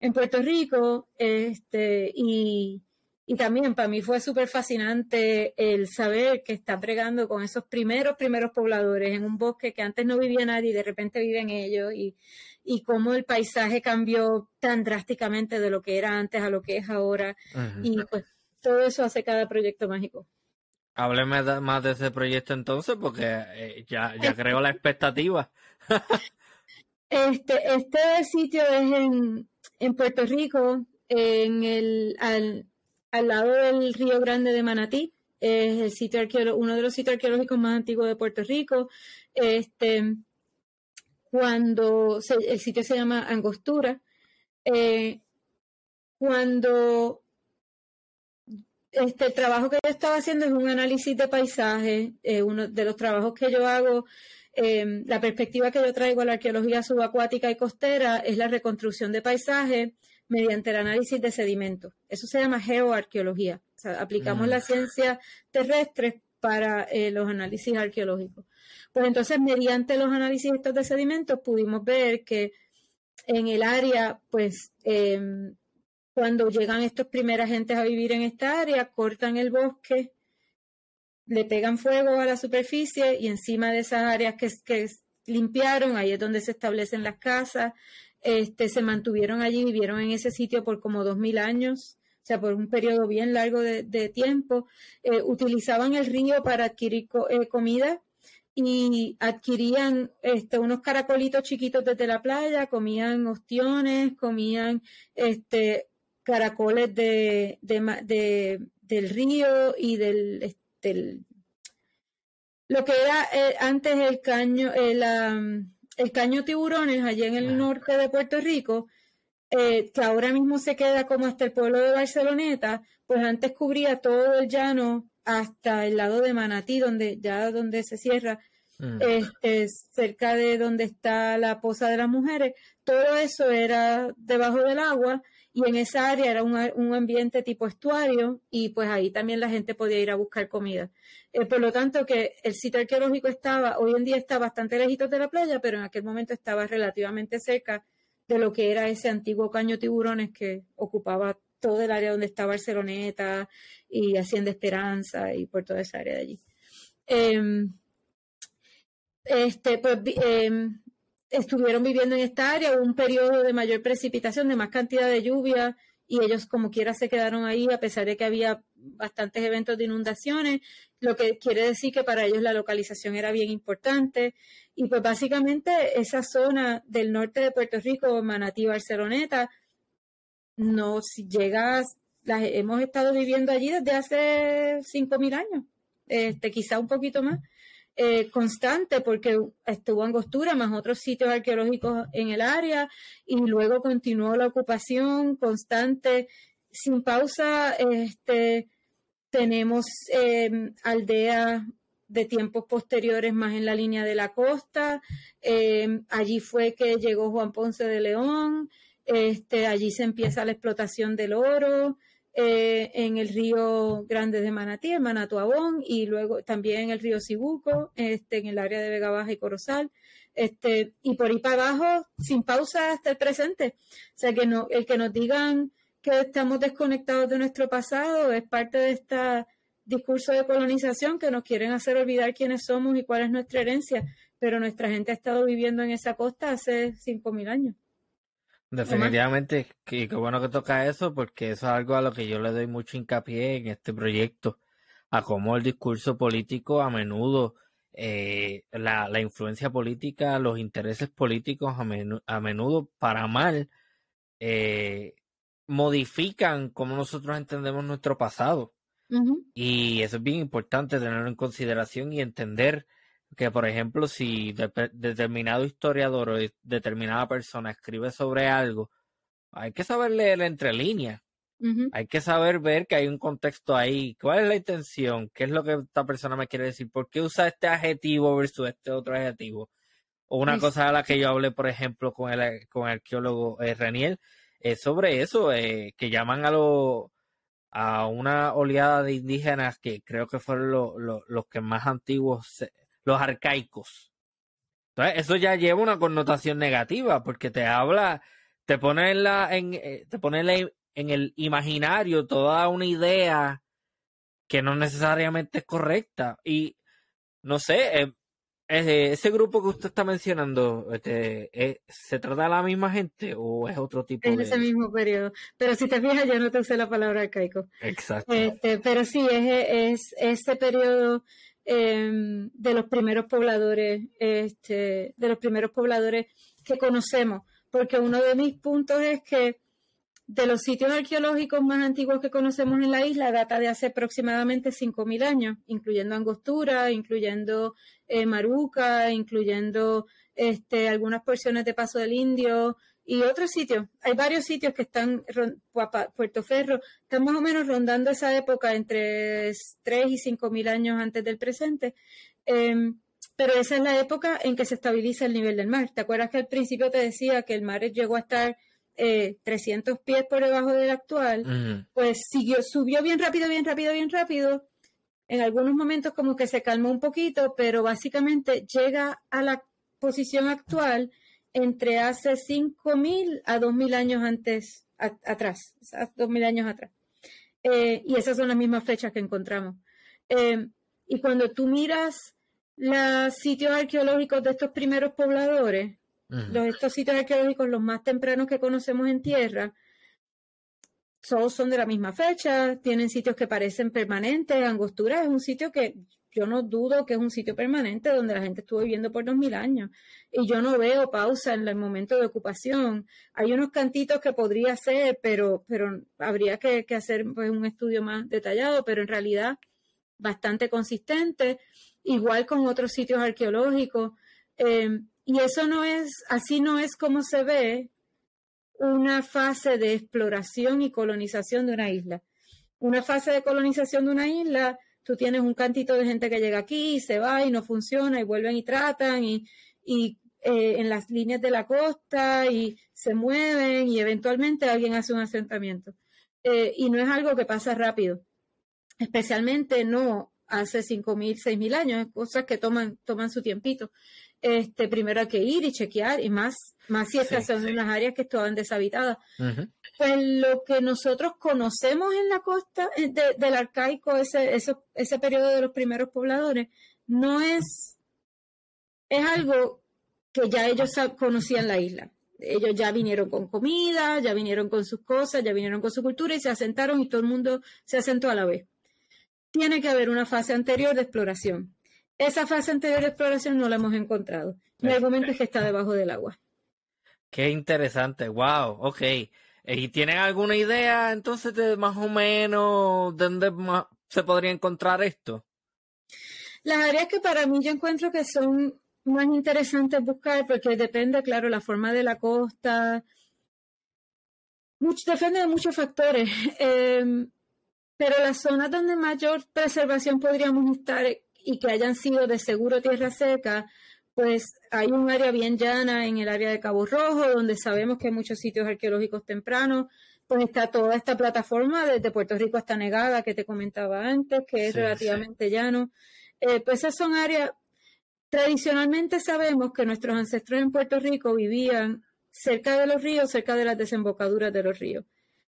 en Puerto Rico, este, y, y también para mí fue súper fascinante el saber que está bregando con esos primeros, primeros pobladores en un bosque que antes no vivía nadie y de repente viven ellos y, y cómo el paisaje cambió tan drásticamente de lo que era antes a lo que es ahora. Y pues todo eso hace cada proyecto mágico.
Hábleme más de ese proyecto entonces, porque eh, ya, ya creo la expectativa.
este, este sitio es en, en Puerto Rico, en el, al, al, lado del Río Grande de Manatí. Es el sitio uno de los sitios arqueológicos más antiguos de Puerto Rico. Este, cuando el sitio se llama Angostura. Eh, cuando este el trabajo que yo estaba haciendo es un análisis de paisaje, eh, uno de los trabajos que yo hago, eh, la perspectiva que yo traigo a la arqueología subacuática y costera es la reconstrucción de paisaje mediante el análisis de sedimentos. Eso se llama geoarqueología. O sea, aplicamos mm. la ciencia terrestre para eh, los análisis arqueológicos. Pues entonces, mediante los análisis estos de sedimentos, pudimos ver que en el área, pues, em, cuando llegan estos primeros agentes a vivir en esta área, cortan el bosque, le pegan fuego a la superficie y encima de esas áreas que, que limpiaron, ahí es donde se establecen las casas, este, se mantuvieron allí, vivieron en ese sitio por como dos mil años, o sea, por un periodo bien largo de, tiempo. Eh, utilizaban el río para adquirir eh, comida y adquirían este, unos caracolitos chiquitos desde la playa, comían ostiones, comían este, caracoles de, del río y del, lo que era eh, antes el caño, el, eh, el caño tiburones allá en el norte de Puerto Rico, eh, que ahora mismo se queda como hasta el pueblo de Barceloneta, pues antes cubría todo el llano hasta el lado de Manatí, donde ya donde se cierra, mm. este, cerca de donde está la poza de las mujeres, todo eso era debajo del agua y en esa área era un, ambiente tipo estuario y pues ahí también la gente podía ir a buscar comida. Eh, por lo tanto que el sitio arqueológico estaba, hoy en día está bastante lejito de la playa, pero en aquel momento estaba relativamente cerca de lo que era ese antiguo caño tiburones que ocupaba todo el área donde estaba Barceloneta y Hacienda Esperanza y por toda esa área de allí. Em, este, pues, em, estuvieron viviendo en esta área, hubo un periodo de mayor precipitación, de más cantidad de lluvia, y ellos como quiera se quedaron ahí a pesar de que había bastantes eventos de inundaciones, lo que quiere decir que para ellos la localización era bien importante. Y pues básicamente esa zona del norte de Puerto Rico, Manatí, Barceloneta, no si llegas, las hemos estado viviendo allí desde hace 5.000 años, este, quizá un poquito más. Eh, constante porque estuvo Angostura más otros sitios arqueológicos en el área y luego continuó la ocupación constante sin pausa. Este, tenemos em, aldeas de tiempos posteriores más en la línea de la costa. Em, allí fue que llegó Juan Ponce de León. Este, allí se empieza la explotación del oro. Eh, en el río Grande de Manatí, en Manatuabón, y luego también en el río Cibuco, este, en el área de Vega Baja y Corozal, este, y por ahí para abajo, sin pausa hasta el presente. O sea, que no, el que nos digan que estamos desconectados de nuestro pasado es parte de este discurso de colonización que nos quieren hacer olvidar quiénes somos y cuál es nuestra herencia, pero nuestra gente ha estado viviendo en esa costa hace 5.000 años.
Definitivamente, qué bueno que toca eso, porque eso es algo a lo que yo le doy mucho hincapié en este proyecto, a cómo el discurso político a menudo, eh, la, la, influencia política, los intereses políticos a, a menudo para mal, eh, modifican cómo nosotros entendemos nuestro pasado. Y eso es bien importante tenerlo en consideración y entender que, por ejemplo, si determinado historiador o determinada persona escribe sobre algo, hay que saber leer entre líneas. Hay que saber ver que hay un contexto ahí. ¿Cuál es la intención? ¿Qué es lo que esta persona me quiere decir? ¿Por qué usa este adjetivo versus este otro adjetivo? O una cosa a la que yo hablé, por ejemplo, con el, con el arqueólogo eh, Reniel, es sobre eso, eh, que llaman a, lo, a una oleada de indígenas que creo que fueron los que más antiguos, los arcaicos. Entonces, eso ya lleva una connotación negativa, porque te habla, te pone en la, en, eh, te pone en el imaginario toda una idea que no necesariamente es correcta. Y no sé, eh, ese grupo que usted está mencionando, este, eh, ¿se trata de la misma gente o es otro tipo
de...?
En
ese mismo periodo. Pero si te fijas, yo no te usé la palabra arcaico.
Exacto.
Este, pero sí, es, es ese periodo em, de los primeros pobladores, este, de los primeros pobladores que conocemos. Porque uno de mis puntos es que de los sitios arqueológicos más antiguos que conocemos en la isla data de hace aproximadamente 5.000 años, incluyendo Angostura, incluyendo eh, Maruca, incluyendo este, algunas porciones de Paso del Indio y otros sitios. Hay varios sitios que están, Puerto Ferro, están más o menos rondando esa época entre 3 y 5.000 años antes del presente. Em, pero esa es la época en que se estabiliza el nivel del mar. ¿Te acuerdas que al principio te decía que el mar llegó a estar 300 eh, pies por debajo del actual, pues siguió, subió bien rápido, bien rápido, bien rápido. En algunos momentos como que se calmó un poquito, pero básicamente llega a la posición actual entre hace 5.000 a 2.000 años antes, atrás, 2.000 años atrás. Eh, y esas son las mismas fechas que encontramos. Eh, y cuando tú miras los sitios arqueológicos de estos primeros pobladores, los, estos sitios arqueológicos, los más tempranos que conocemos en tierra, todos son de la misma fecha, tienen sitios que parecen permanentes. Angostura es un sitio que yo no dudo que es un sitio permanente donde la gente estuvo viviendo por dos mil años. Y yo no veo pausa en el momento de ocupación. Hay unos cantitos que podría ser, pero, pero habría que, hacer pues, un estudio más detallado, pero en realidad bastante consistente. Igual con otros sitios arqueológicos. Eh, y eso no es, así no es como se ve una fase de exploración y colonización de una isla. Una fase de colonización de una isla, tú tienes un cantito de gente que llega aquí y se va y no funciona y vuelven y tratan y, eh, en las líneas de la costa y se mueven y eventualmente alguien hace un asentamiento. Eh, y no es algo que pasa rápido, especialmente no hace 5.000, 6.000 años, cosas que toman, toman su tiempito este, primero hay que ir y chequear, y más, más si estas son unas áreas que estaban deshabitadas. Pues lo que nosotros conocemos en la costa eh, del arcaico, ese, ese periodo de los primeros pobladores, no es, es algo que ya ellos conocían la isla. Ellos ya vinieron con comida, ya vinieron con sus cosas, ya vinieron con su cultura y se asentaron y todo el mundo se asentó a la vez. Tiene que haber una fase anterior de exploración esa fase anterior de exploración no la hemos encontrado. Mi argumento es que está debajo del agua.
Qué interesante, wow, ok. ¿Y tienen alguna idea entonces de más o menos dónde se podría encontrar esto?
Las áreas que para mí yo encuentro que son más interesantes buscar, porque depende, claro, la forma de la costa, mucho, depende de muchos factores, em, pero las zonas donde mayor preservación podríamos estar y que hayan sido de seguro tierra seca, pues hay un área bien llana en el área de Cabo Rojo, donde sabemos que hay muchos sitios arqueológicos tempranos, pues está toda esta plataforma desde Puerto Rico hasta Negada que te comentaba antes, que es relativamente llano. Eh, pues esas son áreas, tradicionalmente sabemos que nuestros ancestros en Puerto Rico vivían cerca de los ríos, cerca de las desembocaduras de los ríos.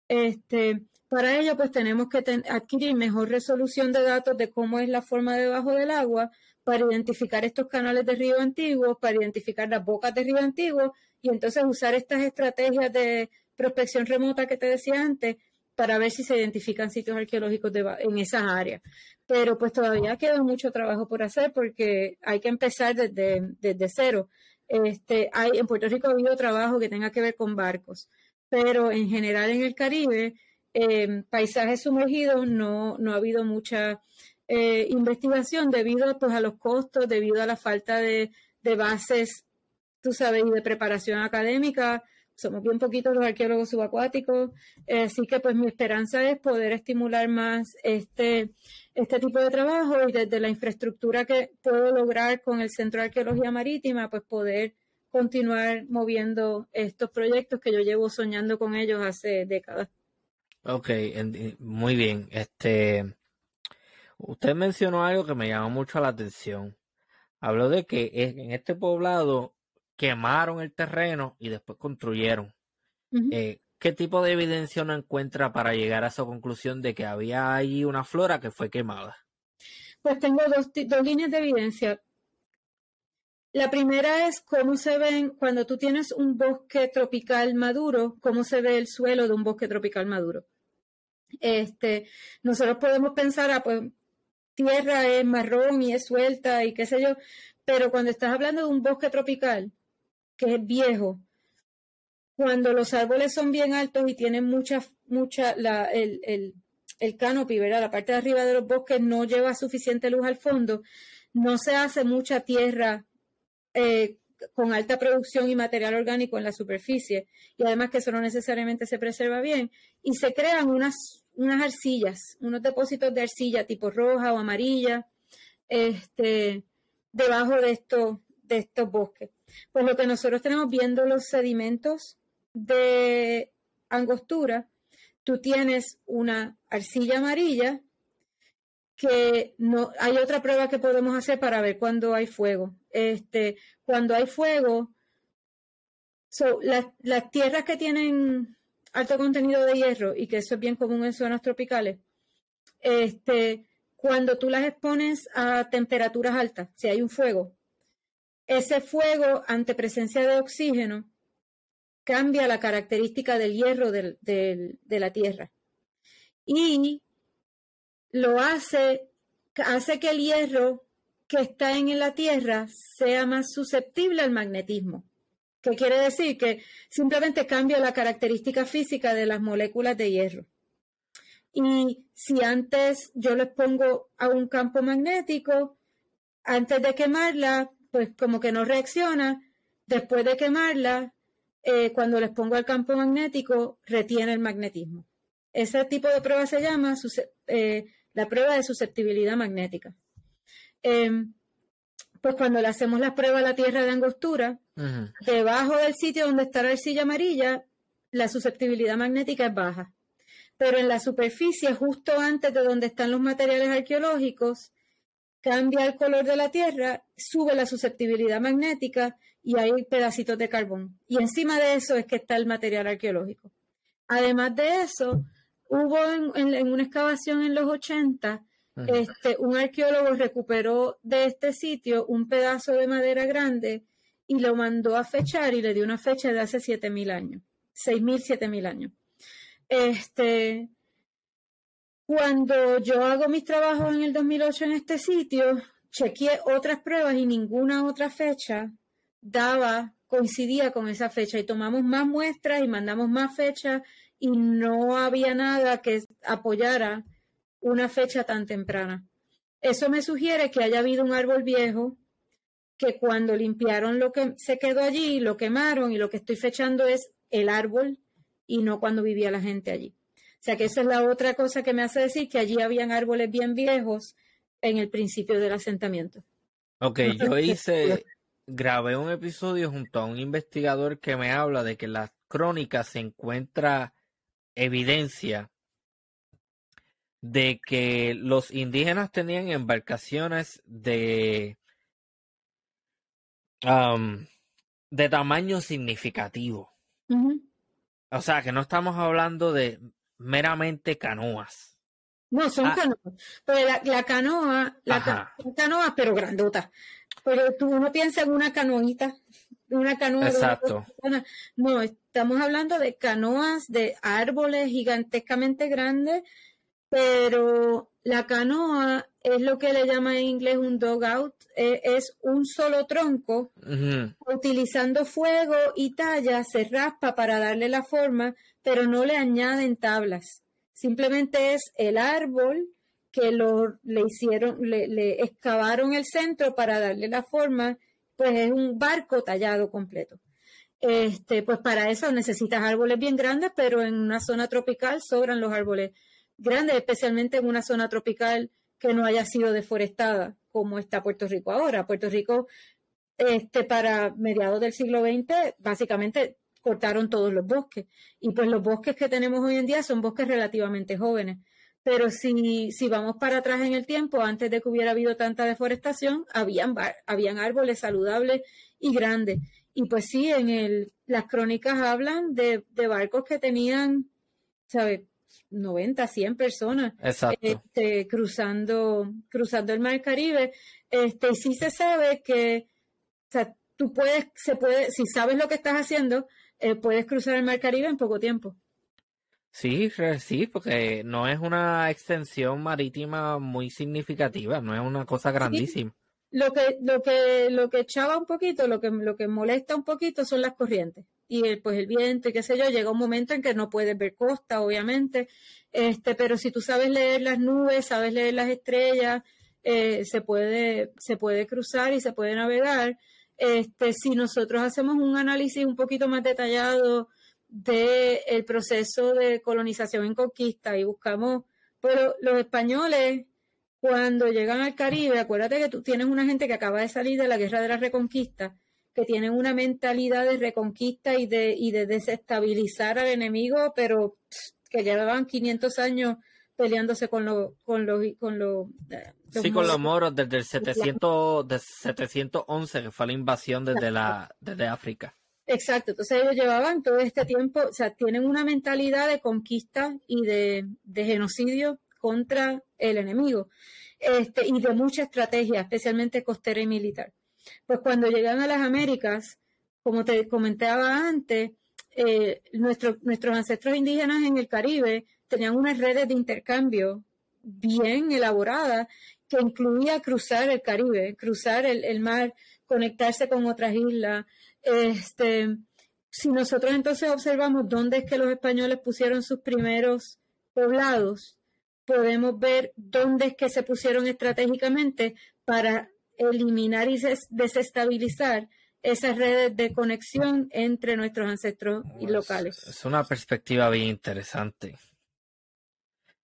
Este, para ello, pues tenemos que adquirir mejor resolución de datos de cómo es la forma debajo del agua para identificar estos canales de río antiguos, para identificar las bocas de río antiguos y entonces usar estas estrategias de prospección remota que te decía antes para ver si se identifican sitios arqueológicos en esas áreas. Pero pues todavía queda mucho trabajo por hacer porque hay que empezar desde, desde cero. Este, hay, en Puerto Rico ha habido trabajo que tenga que ver con barcos, pero en general en el Caribe Em, paisajes sumergidos no, no ha habido mucha eh, investigación debido pues, a los costos, debido a la falta de, de bases, tú sabes, y de preparación académica. Somos bien poquitos los arqueólogos subacuáticos, eh, así que pues mi esperanza es poder estimular más este, este tipo de trabajo y desde la infraestructura que puedo lograr con el Centro de Arqueología Marítima, pues poder continuar moviendo estos proyectos que yo llevo soñando con ellos hace décadas.
Ok, muy bien. Este, usted mencionó algo que me llamó mucho la atención. Habló de que en este poblado quemaron el terreno y después construyeron. Eh, ¿Qué tipo de evidencia uno encuentra para llegar a esa conclusión de que había ahí una flora que fue quemada?
Pues tengo dos, dos líneas de evidencia. La primera es cómo se ven cuando tú tienes un bosque tropical maduro, cómo se ve el suelo de un bosque tropical maduro. Este, nosotros podemos pensar, ah, pues tierra es marrón y es suelta y qué sé yo, pero cuando estás hablando de un bosque tropical que es viejo, cuando los árboles son bien altos y tienen mucha, mucha, la, el, el, el canopy, ¿verdad? La parte de arriba de los bosques no lleva suficiente luz al fondo, no se hace mucha tierra eh, con alta producción y material orgánico en la superficie, y además que eso no necesariamente se preserva bien, y se crean unas, unas arcillas, unos depósitos de arcilla tipo roja o amarilla, este, debajo de estos, de estos bosques. Pues lo que nosotros tenemos viendo los sedimentos de angostura, tú tienes una arcilla amarilla que no hay otra prueba que podemos hacer para ver cuando hay fuego. Este, cuando hay fuego, las, tierras que tienen alto contenido de hierro y que eso es bien común en zonas tropicales, este, cuando tú las expones a temperaturas altas, si hay un fuego, ese fuego ante presencia de oxígeno cambia la característica del hierro de la tierra. Y lo hace, hace que el hierro que está en la Tierra sea más susceptible al magnetismo. ¿Qué quiere decir? Que simplemente cambia la característica física de las moléculas de hierro. Y si antes yo les pongo a un campo magnético, antes de quemarla, pues como que no reacciona. Después de quemarla, eh, cuando les pongo al campo magnético, retiene el magnetismo. Ese tipo de prueba se llama eh, la prueba de susceptibilidad magnética. Em, pues cuando le hacemos la prueba a la tierra de angostura, debajo del sitio donde está la arcilla amarilla, la susceptibilidad magnética es baja. Pero en la superficie, justo antes de donde están los materiales arqueológicos, cambia el color de la tierra, sube la susceptibilidad magnética y hay pedacitos de carbón. Y encima de eso es que está el material arqueológico. Además de eso, hubo en, una excavación en los 80, este, un arqueólogo recuperó de este sitio un pedazo de madera grande y lo mandó a fechar y le dio una fecha de hace 7.000 años, 6.000, 7.000 años. Este, cuando yo hago mis trabajos en el 2008 en este sitio, chequeé otras pruebas y ninguna otra fecha daba, coincidía con esa fecha y tomamos más muestras y mandamos más fechas y no había nada que apoyara una fecha tan temprana. Eso me sugiere que haya habido un árbol viejo que cuando limpiaron lo que se quedó allí, lo quemaron y lo que estoy fechando es el árbol y no cuando vivía la gente allí. O sea que esa es la otra cosa que me hace decir que allí habían árboles bien viejos en el principio del asentamiento.
Ok, yo hice, grabé un episodio junto a un investigador que me habla de que las crónicas se encuentra evidencia de que los indígenas tenían embarcaciones de, de tamaño significativo. O sea, que no estamos hablando de meramente canoas.
No, son ah. canoas. Pero la, canoa, la canoa, pero grandota. Pero tú no piensas en una canoita una canoa.
Exacto.
no, estamos hablando de canoas de árboles gigantescamente grandes, pero la canoa es lo que le llama en inglés un dogout, e, es un solo tronco, utilizando fuego y talla, se raspa para darle la forma, pero no le añaden tablas. Simplemente es el árbol que lo, le hicieron, le, le excavaron el centro para darle la forma, pues es un barco tallado completo. Este, pues para eso necesitas árboles bien grandes, pero en una zona tropical sobran los árboles grandes, especialmente en una zona tropical que no haya sido deforestada, como está Puerto Rico ahora. Puerto Rico, este, para mediados del siglo XX, básicamente cortaron todos los bosques. Y pues los bosques que tenemos hoy en día son bosques relativamente jóvenes. Pero si, si vamos para atrás en el tiempo, antes de que hubiera habido tanta deforestación, habían, habían árboles saludables y grandes. Y pues sí, en el, las crónicas hablan de, barcos que tenían, ¿sabes? 90, 100 personas este, cruzando, cruzando el mar Caribe. Este, sí se sabe que, o sea, tú puedes, se puede, si sabes lo que estás haciendo, eh, puedes cruzar el mar Caribe en poco tiempo.
Sí, sí, porque no es una extensión marítima muy significativa, no es una cosa grandísima.
Lo que, lo que, lo que echaba un poquito, lo que, lo que molesta un poquito son las corrientes. Y el, pues el viento y qué sé yo, llega un momento en que no puedes ver costa, obviamente. Este, pero si tú sabes leer las nubes, sabes leer las estrellas, eh, se puede, se puede cruzar y se puede navegar. Este, si nosotros hacemos un análisis un poquito más detallado del el proceso de colonización en conquista y buscamos, pero los españoles cuando llegan al Caribe, acuérdate que tú tienes una gente que acaba de salir de la guerra de la reconquista, que tienen una mentalidad de reconquista y de, y de desestabilizar al enemigo, pero que llevaban 500 años peleándose con los con los con los,
eh, sí con los moros desde el 700 de 711 que fue la invasión desde la desde África
exacto entonces ellos llevaban todo este tiempo o sea tienen una mentalidad de conquista y de, de genocidio contra el enemigo este, y de mucha estrategia, especialmente costera y militar. Pues cuando llegan a las Américas, como te comentaba antes, eh, nuestros ancestros indígenas en el Caribe tenían unas redes de intercambio bien elaboradas que incluía cruzar el Caribe, cruzar el, el mar, conectarse con otras islas. Este, si nosotros entonces observamos dónde es que los españoles pusieron sus primeros poblados, podemos ver dónde es que se pusieron estratégicamente para eliminar y desestabilizar esas redes de conexión entre nuestros ancestros y locales.
Es una perspectiva bien interesante.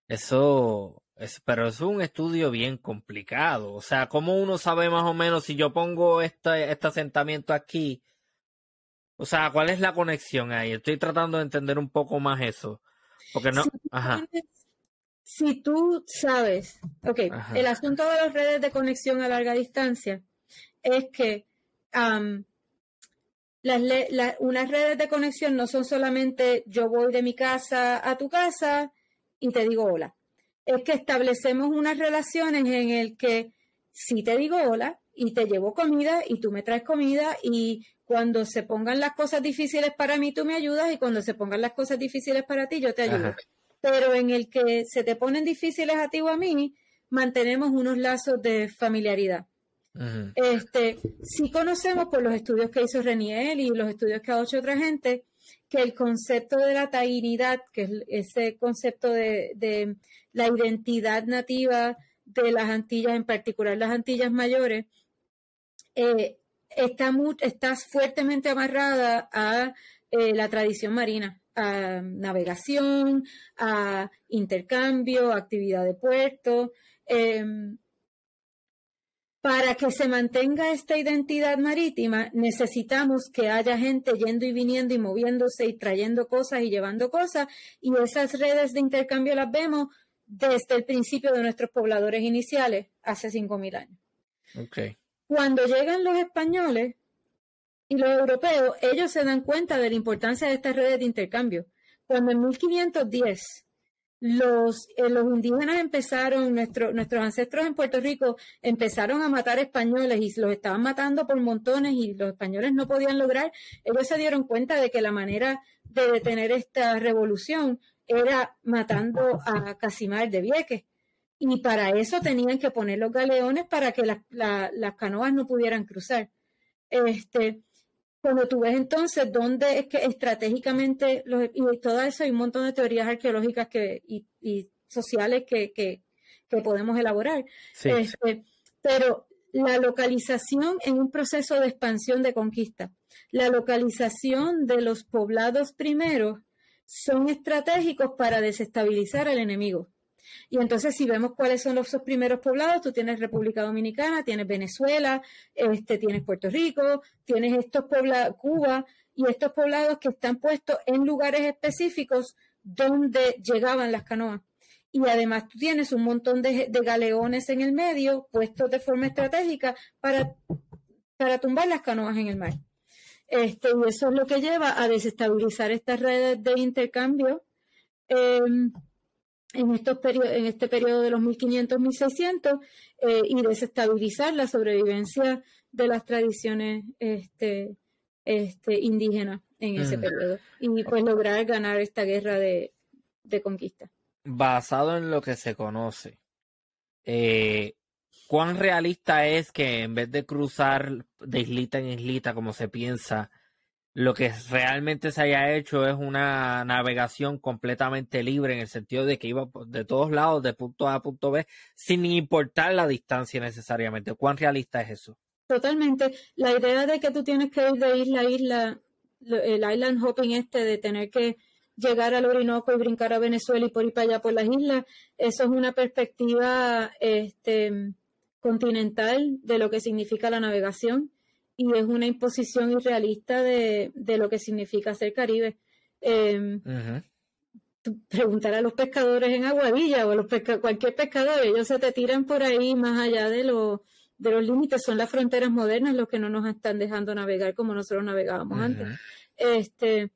Eso, es, pero es un estudio bien complicado. O sea, ¿cómo uno sabe más o menos si yo pongo este, este asentamiento aquí? O sea, ¿cuál es la conexión ahí? Estoy tratando de entender un poco más eso. Porque no. ajá
si tú sabes, ok, el asunto de las redes de conexión a larga distancia es que las, unas redes de conexión no son solamente yo voy de mi casa a tu casa y te digo hola. Es que establecemos unas relaciones en el que si te digo hola y te llevo comida y tú me traes comida y cuando se pongan las cosas difíciles para mí tú me ayudas y cuando se pongan las cosas difíciles para ti yo te ayudo pero en el que se te ponen difíciles a ti o a mí, mantenemos unos lazos de familiaridad. Este, sí conocemos por los estudios que hizo Reniel y los estudios que ha hecho otra gente, que el concepto de la tainidad, que es ese concepto de, la identidad nativa de las Antillas, en particular las Antillas mayores, eh, está, está fuertemente amarrada a eh, la tradición marina a navegación, a intercambio, actividad de puerto. Em, para que se mantenga esta identidad marítima, necesitamos que haya gente yendo y viniendo y moviéndose y trayendo cosas y llevando cosas, y esas redes de intercambio las vemos desde el principio de nuestros pobladores iniciales, hace 5.000 años. Cuando llegan los españoles, y los europeos, ellos se dan cuenta de la importancia de estas redes de intercambio. Cuando en 1510 los, eh, los indígenas empezaron, nuestros ancestros en Puerto Rico empezaron a matar españoles y los estaban matando por montones y los españoles no podían lograr, ellos se dieron cuenta de que la manera de detener esta revolución era matando a Casimar de Vieques. Y para eso tenían que poner los galeones para que las canoas no pudieran cruzar. Este, cuando tú ves entonces dónde es que estratégicamente, los, y todo eso hay un montón de teorías arqueológicas que, y, sociales que, que podemos elaborar. Este, pero la localización en un proceso de expansión de conquista, la localización de los poblados primeros son estratégicos para desestabilizar al enemigo. Y entonces si vemos cuáles son los primeros poblados, tú tienes República Dominicana, tienes Venezuela, este, tienes Puerto Rico, tienes estos poblados, Cuba, y estos poblados que están puestos en lugares específicos donde llegaban las canoas. Y además tú tienes un montón de, galeones en el medio, puestos de forma estratégica para, para tumbar las canoas en el mar. Este, y eso es lo que lleva a desestabilizar estas redes de intercambio em, en, estos en este periodo de los 1500-1600 eh, y desestabilizar la sobrevivencia de las tradiciones este, este, indígenas en ese mm. periodo y pues lograr ganar esta guerra de, conquista.
Basado en lo que se conoce, eh, ¿cuán realista es que en vez de cruzar de islita en islita como se piensa, lo que realmente se haya hecho es una navegación completamente libre en el sentido de que iba de todos lados, de punto A a punto B, sin importar la distancia necesariamente. ¿Cuán realista es eso?
Totalmente. La idea de que tú tienes que ir de isla a isla, el island hopping este, de tener que llegar al Orinoco y brincar a Venezuela y por ir para allá por las islas, eso es una perspectiva este, continental de lo que significa la navegación y es una imposición irrealista de, lo que significa ser Caribe. Em, preguntar a los pescadores en Aguadilla o a los cualquier pescador, ellos se te tiran por ahí más allá de, lo, de los límites, son las fronteras modernas los que no nos están dejando navegar como nosotros navegábamos antes. Este,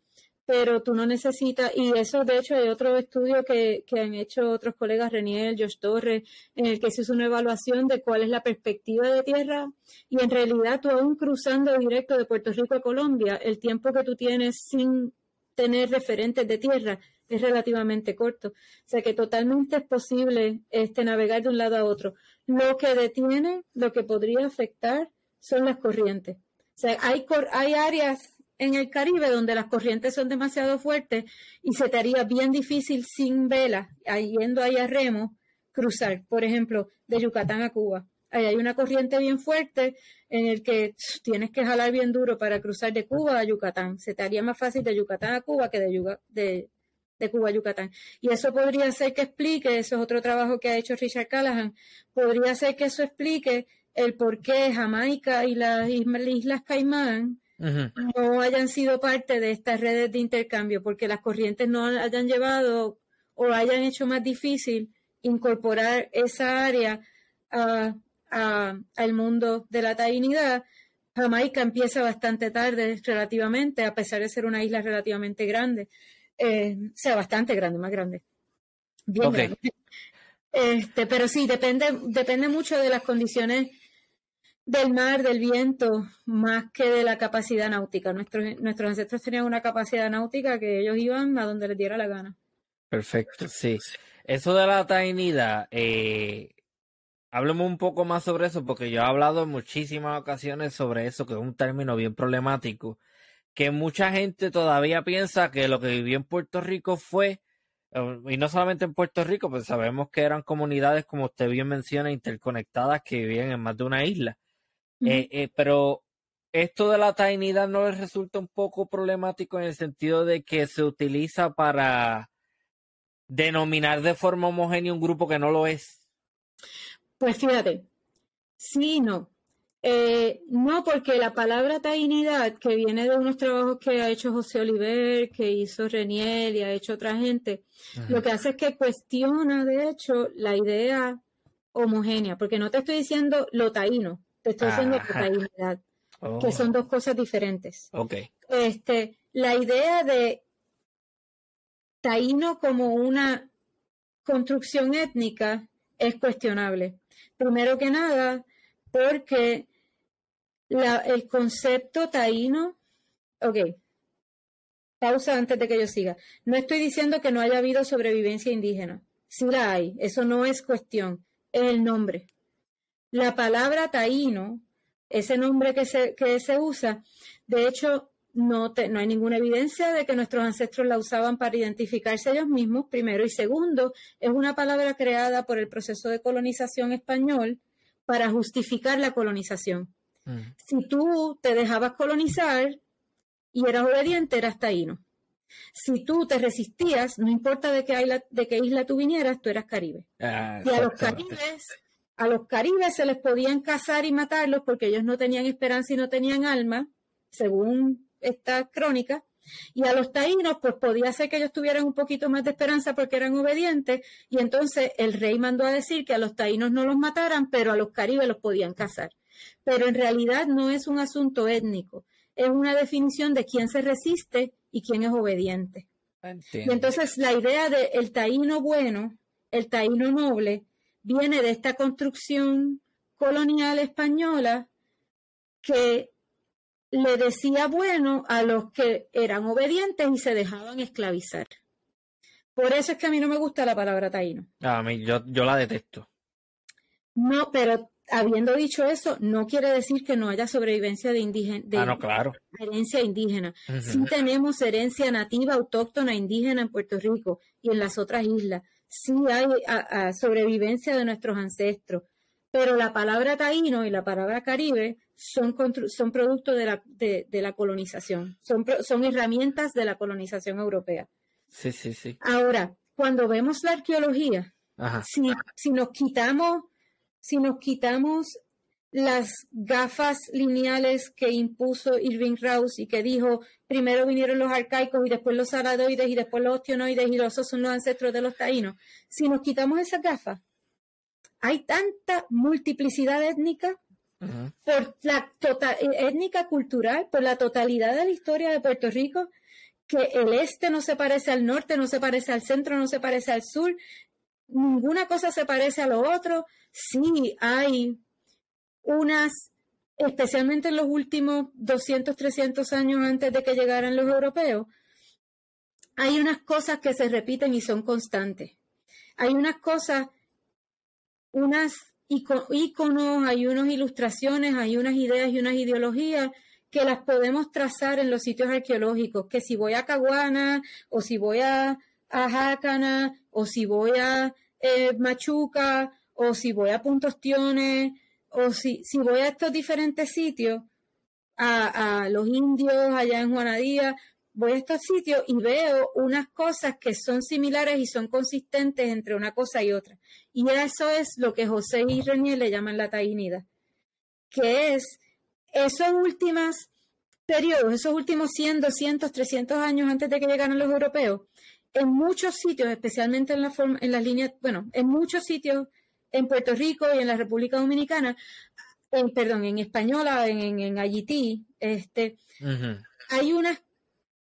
pero tú no necesitas, y eso de hecho hay otro estudio que, que, han hecho otros colegas, Reniel, Josh Torres, en el que se hizo una evaluación de cuál es la perspectiva de tierra, y en realidad tú aún cruzando directo de Puerto Rico a Colombia, el tiempo que tú tienes sin tener referentes de tierra es relativamente corto. O sea que totalmente es posible este, navegar de un lado a otro. Lo que detiene, lo que podría afectar son las corrientes. O sea, hay, hay áreas en el Caribe donde las corrientes son demasiado fuertes y se te haría bien difícil sin vela, yendo ahí a remo, cruzar, por ejemplo, de Yucatán a Cuba. Ahí hay una corriente bien fuerte en el que tienes que jalar bien duro para cruzar de Cuba a Yucatán. Se te haría más fácil de Yucatán a Cuba que de Cuba a Yucatán. Y eso podría ser que explique, eso es otro trabajo que ha hecho Richard Callahan, podría ser que eso explique el por qué Jamaica y las Islas Caimán no hayan sido parte de estas redes de intercambio, porque las corrientes no hayan llevado o hayan hecho más difícil incorporar esa área al mundo de la tainidad. Jamaica empieza bastante tarde relativamente, a pesar de ser una isla relativamente grande, eh, sea bastante grande, más grande. Bien grande. Este, pero sí, depende, depende mucho de las condiciones del mar, del viento, más que de la capacidad náutica. Nuestros, nuestros ancestros tenían una capacidad náutica que ellos iban a donde les diera la gana.
Perfecto, sí. Eso de la tainidad, eh, un poco más sobre eso, porque yo he hablado en muchísimas ocasiones sobre eso, que es un término bien problemático, que mucha gente todavía piensa que lo que vivió en Puerto Rico fue, eh, y no solamente en Puerto Rico, pues sabemos que eran comunidades, como usted bien menciona, interconectadas que vivían en más de una isla. Eh, eh, pero esto de la tainidad no les resulta un poco problemático en el sentido de que se utiliza para denominar de forma homogénea un grupo que no lo es.
Pues fíjate, sí no. Eh, no, porque la palabra tainidad, que viene de unos trabajos que ha hecho José Oliver, que hizo Reniel y ha hecho otra gente, lo que hace es que cuestiona, de hecho, la idea homogénea, porque no te estoy diciendo lo taíno, te estoy diciendo que son oh. dos cosas diferentes.
Okay.
Este, la idea de taíno como una construcción étnica es cuestionable. Primero que nada, porque el concepto taíno, ok, pausa antes de que yo siga. No estoy diciendo que no haya habido sobrevivencia indígena. Sí la hay, eso no es cuestión, es el nombre. La palabra taíno, ese nombre que se, que se usa, de hecho, no, no hay ninguna evidencia de que nuestros ancestros la usaban para identificarse ellos mismos, primero. Y segundo, es una palabra creada por el proceso de colonización español para justificar la colonización. Mm. Si tú te dejabas colonizar y eras obediente, eras taíno. Si tú te resistías, no importa de qué, de qué isla tú vinieras, tú eras caribe. Ah, y a los caribes, a los caribes se les podían cazar y matarlos porque ellos no tenían esperanza y no tenían alma, según esta crónica. Y a los taínos, pues podía ser que ellos tuvieran un poquito más de esperanza porque eran obedientes. Y entonces el rey mandó a decir que a los taínos no los mataran, pero a los caribes los podían cazar. Pero en realidad no es un asunto étnico, es una definición de quién se resiste y quién es obediente. Y entonces la idea de el taíno bueno, el taíno noble, viene de esta construcción colonial española que le decía bueno a los que eran obedientes y se dejaban esclavizar. Por eso es que a mí no me gusta la palabra taíno.
A mí, yo, yo la detesto.
No, pero habiendo dicho eso, no quiere decir que no haya sobrevivencia de indígena.
ah, no, claro.
Herencia indígena. Sí tenemos herencia nativa, autóctona, indígena en Puerto Rico y en las otras islas. Sí hay sobrevivencia de nuestros ancestros. Pero la palabra taíno y la palabra caribe son, son producto de la, de, la colonización, son, son herramientas de la colonización europea.
Sí, sí, sí.
Ahora, cuando vemos la arqueología, si, si nos quitamos si nos quitamos las gafas lineales que impuso Irving Rouse y que dijo primero vinieron los arcaicos y después los aradoides y después los ostionoides y los son los ancestros de los taínos. Si nos quitamos esas gafas, hay tanta multiplicidad étnica por la tota-, étnica cultural, por la totalidad de la historia de Puerto Rico, que el este no se parece al norte, no se parece al centro, no se parece al sur, ninguna cosa se parece a lo otro. Sí, hay unas, especialmente en los últimos 200, 300 años antes de que llegaran los europeos, hay unas cosas que se repiten y son constantes. Hay unas cosas, unas iconos, hay unas ilustraciones, hay unas ideas y unas ideologías que las podemos trazar en los sitios arqueológicos, que si voy a Caguana o si voy a a o si voy a eh, Machuca o si voy a Puntostiones o si, voy a estos diferentes sitios, a, los indios allá en Juanadía, voy a estos sitios y veo unas cosas que son similares y son consistentes entre una cosa y otra. Y eso es lo que José y René le llaman la taínida, que es esos últimos periodos, esos últimos 100, 200, 300 años antes de que llegaran los europeos, en muchos sitios, especialmente en, la forma, en las líneas, bueno, en muchos sitios en Puerto Rico y en la República Dominicana, en, perdón, en española, en, en, Haití, este, hay unas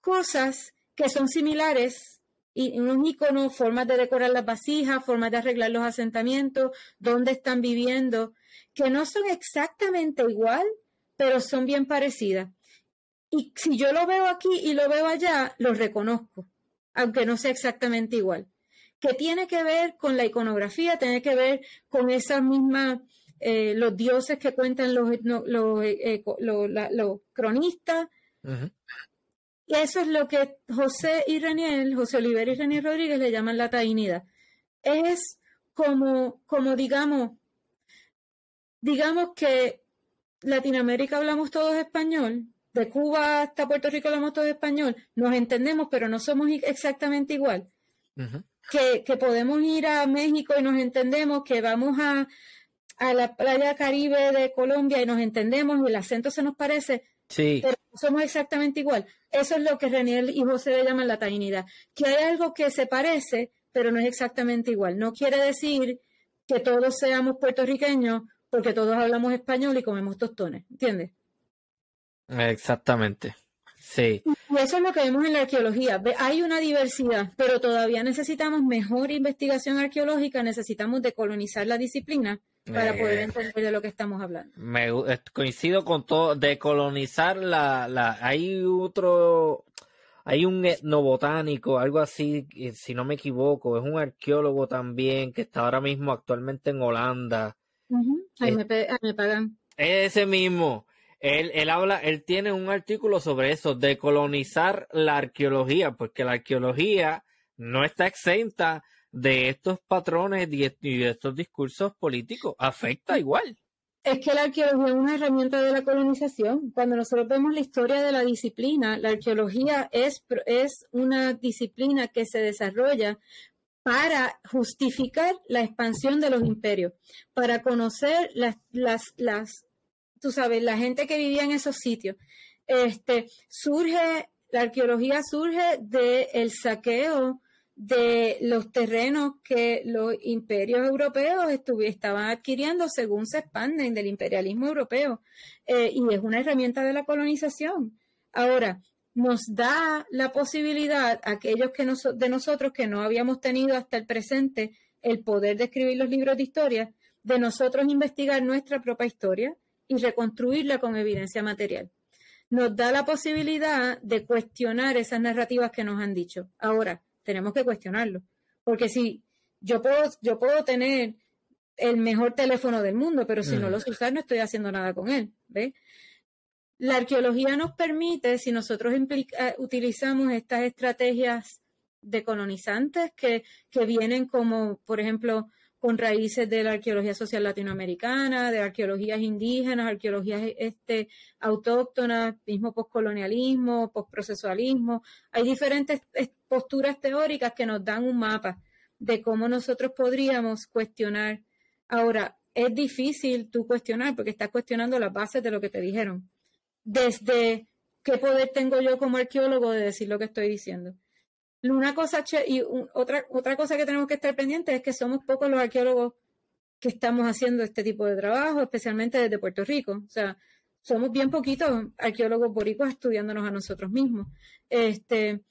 cosas que son similares y unos iconos, formas de decorar las vasijas, formas de arreglar los asentamientos, dónde están viviendo, que no son exactamente igual, pero son bien parecidas. Y si yo lo veo aquí y lo veo allá, lo reconozco aunque no sea exactamente igual, que tiene que ver con la iconografía, tiene que ver con esa misma, eh, los dioses que cuentan los, los, eh, los, cronistas. Y eso es lo que José y Reniel, José Oliver y Reniel Rodríguez le llaman la tainidad. Es como, como digamos, digamos que Latinoamérica hablamos todos español, de Cuba hasta Puerto Rico hablamos todo español, nos entendemos, pero no somos exactamente igual. Que, que, podemos ir a México y nos entendemos, que vamos a, a, la playa caribe de Colombia y nos entendemos y el acento se nos parece,
sí.
pero no somos exactamente igual. Eso es lo que René y José le llaman la tainidad, que hay algo que se parece, pero no es exactamente igual. No quiere decir que todos seamos puertorriqueños porque todos hablamos español y comemos tostones, ¿entiendes?
Exactamente. Sí.
Y eso es lo que vemos en la arqueología. Hay una diversidad, pero todavía necesitamos mejor investigación arqueológica, necesitamos decolonizar la disciplina para poder entender de lo que estamos hablando.
Me coincido con todo, decolonizar la, la, hay otro, hay un etnobotánico, algo así, si no me equivoco, es un arqueólogo también que está ahora mismo actualmente en Holanda.
ahí, me, ahí me pagan.
Ese mismo él, él habla, él tiene un artículo sobre eso, de colonizar la arqueología, porque la arqueología no está exenta de estos patrones y de estos discursos políticos, afecta igual.
Es que la arqueología es una herramienta de la colonización. Cuando nosotros vemos la historia de la disciplina, la arqueología es, es una disciplina que se desarrolla para justificar la expansión de los imperios, para conocer las, las, las, tú sabes, la gente que vivía en esos sitios. Este, surge, la arqueología surge del saqueo de los terrenos que los imperios europeos estaban adquiriendo según se expanden del imperialismo europeo. Eh, y es una herramienta de la colonización. Ahora, nos da la posibilidad, aquellos que de nosotros que no habíamos tenido hasta el presente el poder de escribir los libros de historia, de nosotros investigar nuestra propia historia y reconstruirla con evidencia material. Nos da la posibilidad de cuestionar esas narrativas que nos han dicho. Ahora, tenemos que cuestionarlo. Porque si yo puedo, yo puedo tener el mejor teléfono del mundo, pero si no mm. lo sé usar, no estoy haciendo nada con él. ¿ves? La arqueología nos permite, si nosotros utilizamos estas estrategias de colonizantes que, que vienen como, por ejemplo, con raíces de la arqueología social latinoamericana, de arqueologías indígenas, arqueologías este, autóctonas, mismo postcolonialismo, postprocesualismo. Hay diferentes posturas teóricas que nos dan un mapa de cómo nosotros podríamos cuestionar. Ahora, es difícil tú cuestionar porque estás cuestionando las bases de lo que te dijeron. Desde qué poder tengo yo como arqueólogo de decir lo que estoy diciendo. Una cosa, y otra, otra cosa que tenemos que estar pendientes es que somos pocos los arqueólogos que estamos haciendo este tipo de trabajo, especialmente desde Puerto Rico. O sea, somos bien poquitos arqueólogos boricuas estudiándonos a nosotros mismos. Este,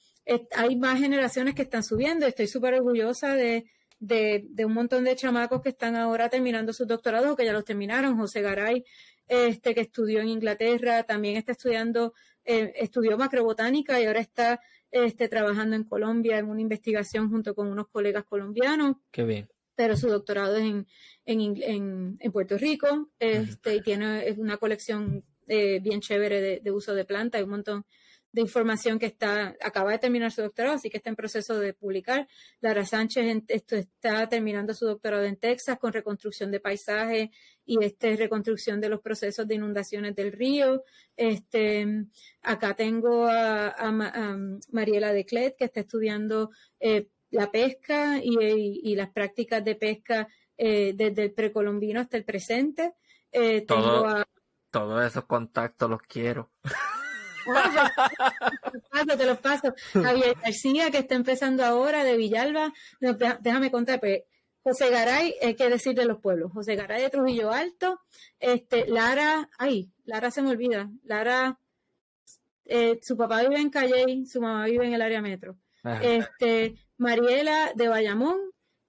hay más generaciones que están subiendo. Estoy súper orgullosa de, de, un montón de chamacos que están ahora terminando sus doctorados o que ya los terminaron. José Garay, este, que estudió en Inglaterra, también está estudiando, eh, estudió macrobotánica y ahora está este, trabajando en Colombia en una investigación junto con unos colegas colombianos.
Qué bien.
Pero su doctorado es en, en, en, Puerto Rico este, y tiene una colección eh, bien chévere de, de, uso de planta y un montón de información que está, acaba de terminar su doctorado, así que está en proceso de publicar. Lara Sánchez esto, está terminando su doctorado en Texas con reconstrucción de paisajes y este, reconstrucción de los procesos de inundaciones del río. Este, acá tengo a, Mariela Declet, que está estudiando eh, la pesca y, las prácticas de pesca eh, desde el precolombino hasta el presente.
Eh, tengo todos esos contactos los quiero.
te los paso, te los paso. Javier García, que está empezando ahora de Villalba. déjame contar, pues, José Garay, hay que decir de los pueblos. José Garay de Trujillo Alto. Este, Lara, ay, Lara se me olvida. Lara, eh, su papá vive en Calle, su mamá vive en el área metro. Este, Mariela de Bayamón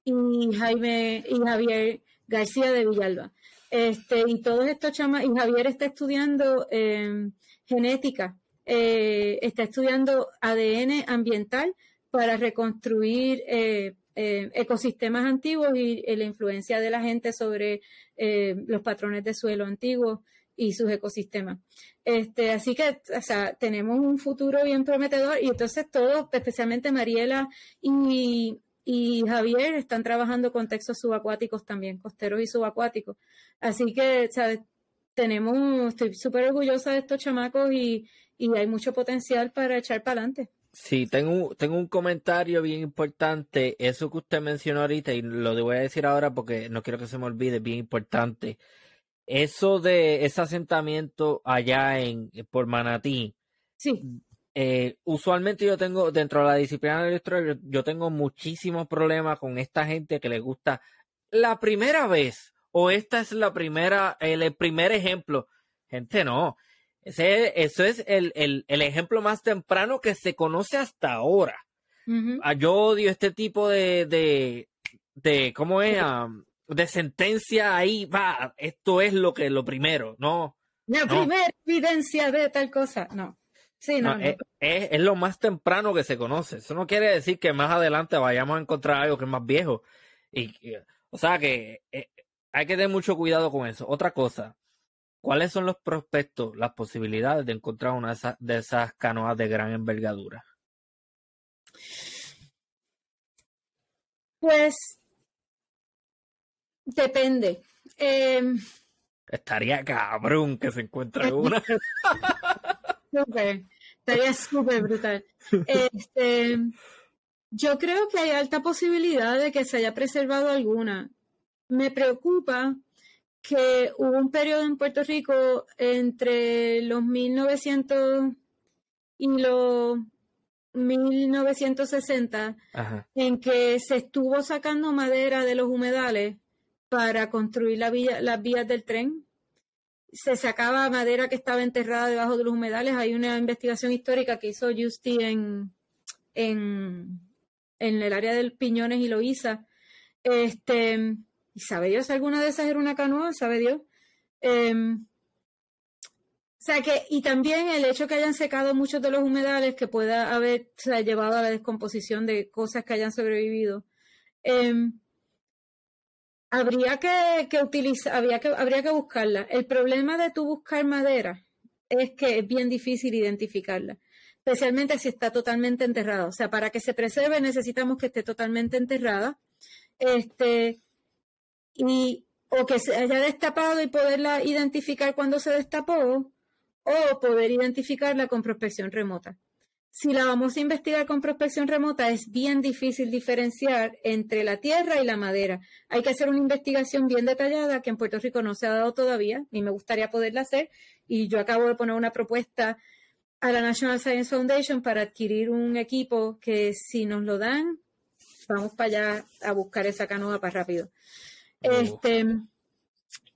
y Jaime y Javier García de Villalba. Este, y todos estos chamas, y Javier está estudiando eh, genética eh, está estudiando ADN ambiental para reconstruir eh, eh, ecosistemas antiguos y la influencia de la gente sobre los patrones de suelo antiguos y sus ecosistemas. Este, así que, o sea, tenemos un futuro bien prometedor y entonces todos, especialmente Mariela y, Javier, están trabajando con textos subacuáticos también, costeros y subacuáticos. Así que. Tenemos, estoy súper orgullosa de estos chamacos y, y hay mucho potencial para echar para adelante.
Sí, tengo, tengo un comentario bien importante. Eso que usted mencionó ahorita, y lo voy a decir ahora porque no quiero que se me olvide, bien importante. Eso de ese asentamiento allá en por Manatí.
Sí.
Eh, usualmente yo tengo, dentro de la disciplina de la historia, yo, tengo muchísimos problemas con esta gente que le gusta la primera vez, o esta es la primera, el primer ejemplo. Gente, no. Ese, eso es el, el, el, ejemplo más temprano que se conoce hasta ahora. Ah, yo odio este tipo de, de, de ¿cómo es? de sentencia ahí, va, esto es lo que lo primero, ¿no?
La primera evidencia de tal cosa, no. Sí, no,
es, es, lo más temprano que se conoce. Eso no quiere decir que más adelante vayamos a encontrar algo que es más viejo. Y, o sea que eh, hay que tener mucho cuidado con eso. Otra cosa, ¿cuáles son los prospectos, las posibilidades de encontrar una de esas canoas de gran envergadura?
Pues depende. Em,
Estaría cabrón que se encuentre una.
estaría súper brutal. Este, yo creo que hay alta posibilidad de que se haya preservado alguna. Me preocupa que hubo un periodo en Puerto Rico entre los 1900 y los 1960 en que se estuvo sacando madera de los humedales para construir la las vías del tren. Se sacaba madera que estaba enterrada debajo de los humedales. Hay una investigación histórica que hizo Justy en, en, en el área del Piñones y Loíza. Este, ¿Y sabe Dios alguna de esas era una canoa? ¿Sabe Dios? Em, o sea que, y también el hecho que hayan secado muchos de los humedales que pueda haber llevado a la descomposición de cosas que hayan sobrevivido. Em, habría que, utilizar, habría que, habría que buscarla. El problema de tu buscar madera es que es bien difícil identificarla, especialmente si está totalmente enterrada. O sea, para que se preserve necesitamos que esté totalmente enterrada. Este, y, o que se haya destapado y poderla identificar cuando se destapó, o poder identificarla con prospección remota. Si la vamos a investigar con prospección remota, es bien difícil diferenciar entre la tierra y la madera. Hay que hacer una investigación bien detallada que en Puerto Rico no se ha dado todavía y me gustaría poderla hacer. Y yo acabo de poner una propuesta a la National Science Foundation para adquirir un equipo que si nos lo dan, vamos para allá a buscar esa canoa para rápido. Este,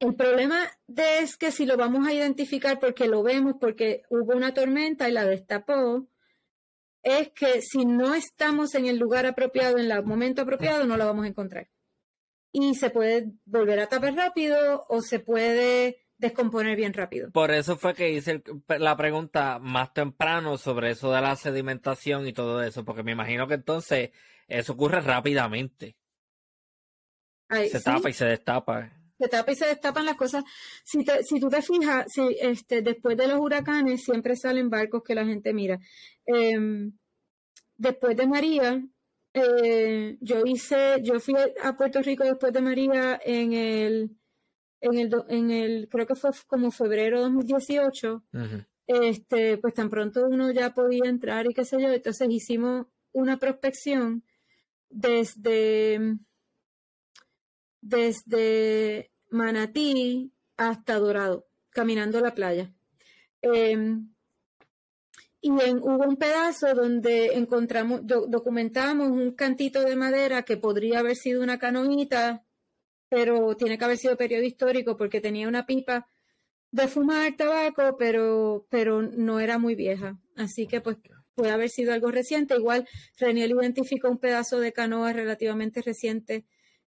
el problema es que si lo vamos a identificar porque lo vemos, porque hubo una tormenta y la destapó, es que si no estamos en el lugar apropiado, en el momento apropiado, no la vamos a encontrar. Y se puede volver a tapar rápido o se puede descomponer bien rápido.
Por eso fue que hice la pregunta más temprano sobre eso de la sedimentación y todo eso, porque me imagino que entonces eso ocurre rápidamente. Se tapa y se destapa
se tapa y se destapan las cosas. Si, si tú te fijas, si, este, después de los huracanes siempre salen barcos que la gente mira. Em, después de María, eh, yo hice, yo fui a Puerto Rico después de María en el, en el, en el creo que fue como febrero de 2018. Este, pues tan pronto uno ya podía entrar y qué sé yo. Entonces hicimos una prospección desde desde Manatí hasta Dorado, caminando la playa. Em, y hubo un pedazo donde encontramos, documentamos un cantito de madera que podría haber sido una canoita, pero tiene que haber sido periodo histórico porque tenía una pipa de fumar tabaco, pero, pero no era muy vieja. Así que pues puede haber sido algo reciente. Igual Reniel identificó un pedazo de canoa relativamente reciente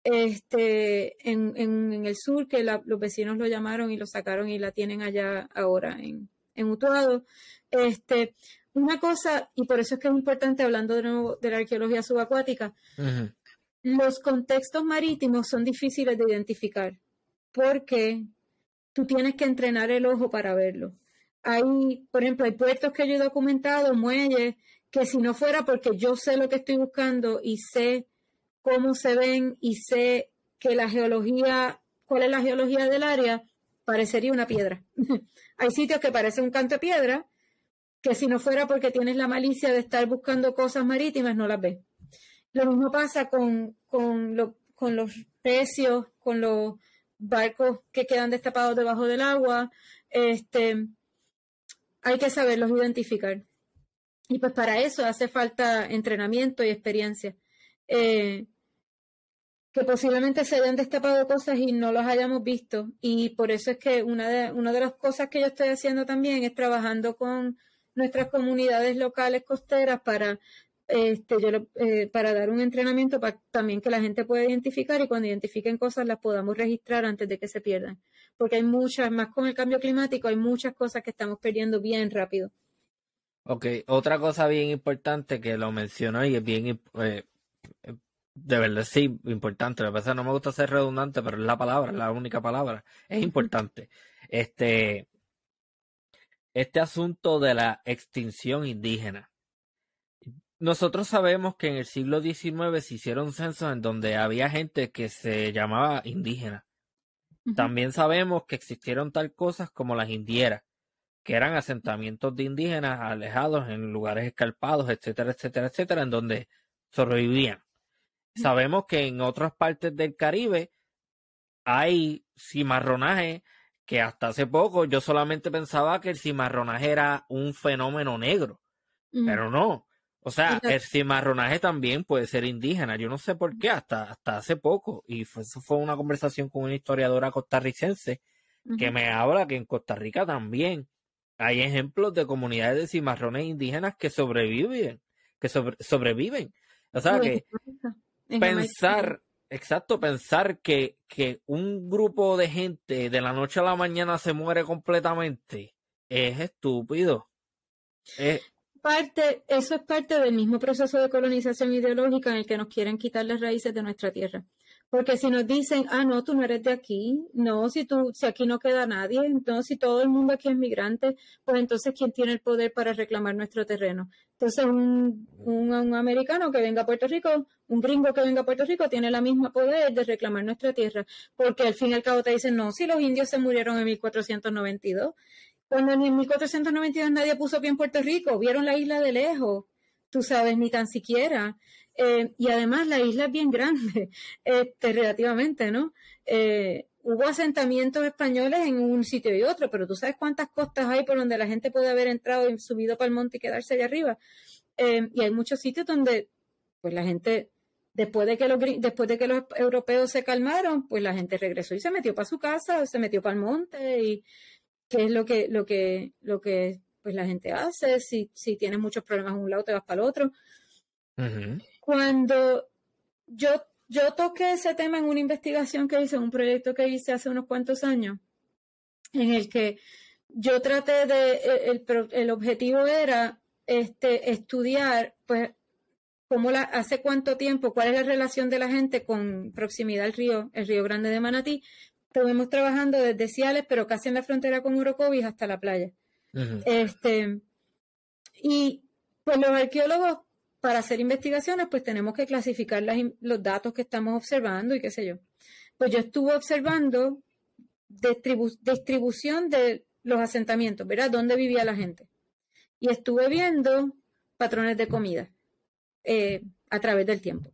este, en, en, el sur, que los vecinos lo llamaron y lo sacaron y la tienen allá ahora en, en Utuado. Este, una cosa, y por eso es que es importante, hablando de nuevo de la arqueología subacuática, los contextos marítimos son difíciles de identificar porque tú tienes que entrenar el ojo para verlo. Hay, por ejemplo, hay puertos que yo he documentado, muelles, que si no fuera porque yo sé lo que estoy buscando y sé cómo se ven y sé que la geología, cuál es la geología del área, parecería una piedra. Hay sitios que parecen un canto de piedra, que si no fuera porque tienes la malicia de estar buscando cosas marítimas, no las ves. Lo mismo pasa con, con, los precios, con los barcos que quedan destapados debajo del agua. Este, hay que saberlos identificar. Y pues para eso hace falta entrenamiento y experiencia. Eh, que posiblemente se hayan destapado cosas y no las hayamos visto. Y por eso es que una de, una de las cosas que yo estoy haciendo también es trabajando con nuestras comunidades locales costeras para, este, yo, eh, para dar un entrenamiento para también que la gente pueda identificar y cuando identifiquen cosas las podamos registrar antes de que se pierdan. Porque hay muchas, más con el cambio climático, hay muchas cosas que estamos perdiendo bien rápido.
Ok, otra cosa bien importante que lo mencionó y es bien eh, De verdad, sí, importante. A veces no me gusta ser redundante, pero es la palabra, es la única palabra. Es importante. Este, este asunto de la extinción indígena. Nosotros sabemos que en el siglo XIX se hicieron censos en donde había gente que se llamaba indígena. También sabemos que existieron tal cosas como las indieras, que eran asentamientos de indígenas alejados en lugares escarpados, etcétera, etcétera, etcétera, en donde sobrevivían. Sabemos que en otras partes del Caribe hay cimarronaje que hasta hace poco yo solamente pensaba que el cimarronaje era un fenómeno negro, pero no. O sea, el cimarronaje también puede ser indígena. Yo no sé por qué, hasta, hasta hace poco. Y fue, eso fue una conversación con una historiadora costarricense que me habla que en Costa Rica también hay ejemplos de comunidades de cimarrones indígenas que sobreviven, que sobreviven. O sea, que pensar, exacto, pensar que, que un grupo de gente de la noche a la mañana se muere completamente es estúpido.
parte, eso es parte del mismo proceso de colonización ideológica en el que nos quieren quitar las raíces de nuestra tierra. Porque si nos dicen, ah, no, tú no eres de aquí, no, si tú, si aquí no queda nadie, entonces si todo el mundo aquí es migrante, pues entonces ¿quién tiene el poder para reclamar nuestro terreno? Entonces un, un, americano que venga a Puerto Rico, un gringo que venga a Puerto Rico tiene la misma poder de reclamar nuestra tierra, porque al fin y al cabo te dicen, no, si los indios se murieron en 1492, cuando en 1492 nadie puso pie en Puerto Rico, vieron la isla de lejos, tú sabes, ni tan siquiera. Eh, y además la isla es bien grande, este, relativamente, ¿no? Eh, hubo asentamientos españoles en un sitio y otro, pero tú sabes cuántas costas hay por donde la gente puede haber entrado y subido para el monte y quedarse allá arriba. Eh, y hay muchos sitios donde, pues la gente, después de que los después de que los europeos se calmaron, pues la gente regresó y se metió para su casa, se metió para el monte y qué es lo que, lo que, lo que, pues la gente hace. Si, si tienes muchos problemas en un lado, te vas para el otro. Cuando yo, yo toqué ese tema en una investigación que hice, en un proyecto que hice hace unos cuantos años, en el que yo traté de, el, el objetivo era este, estudiar, pues, cómo la, hace cuánto tiempo, cuál es la relación de la gente con proximidad al río, el río Grande de Manatí. Estuvimos trabajando desde Ciales, pero casi en la frontera con Orocovis hasta la playa. Este, y pues los arqueólogos para hacer investigaciones, pues tenemos que clasificar los datos que estamos observando y qué sé yo. Pues yo estuve observando distribución de los asentamientos, ¿verdad? ¿Dónde vivía la gente? Y estuve viendo patrones de comida eh, a través del tiempo.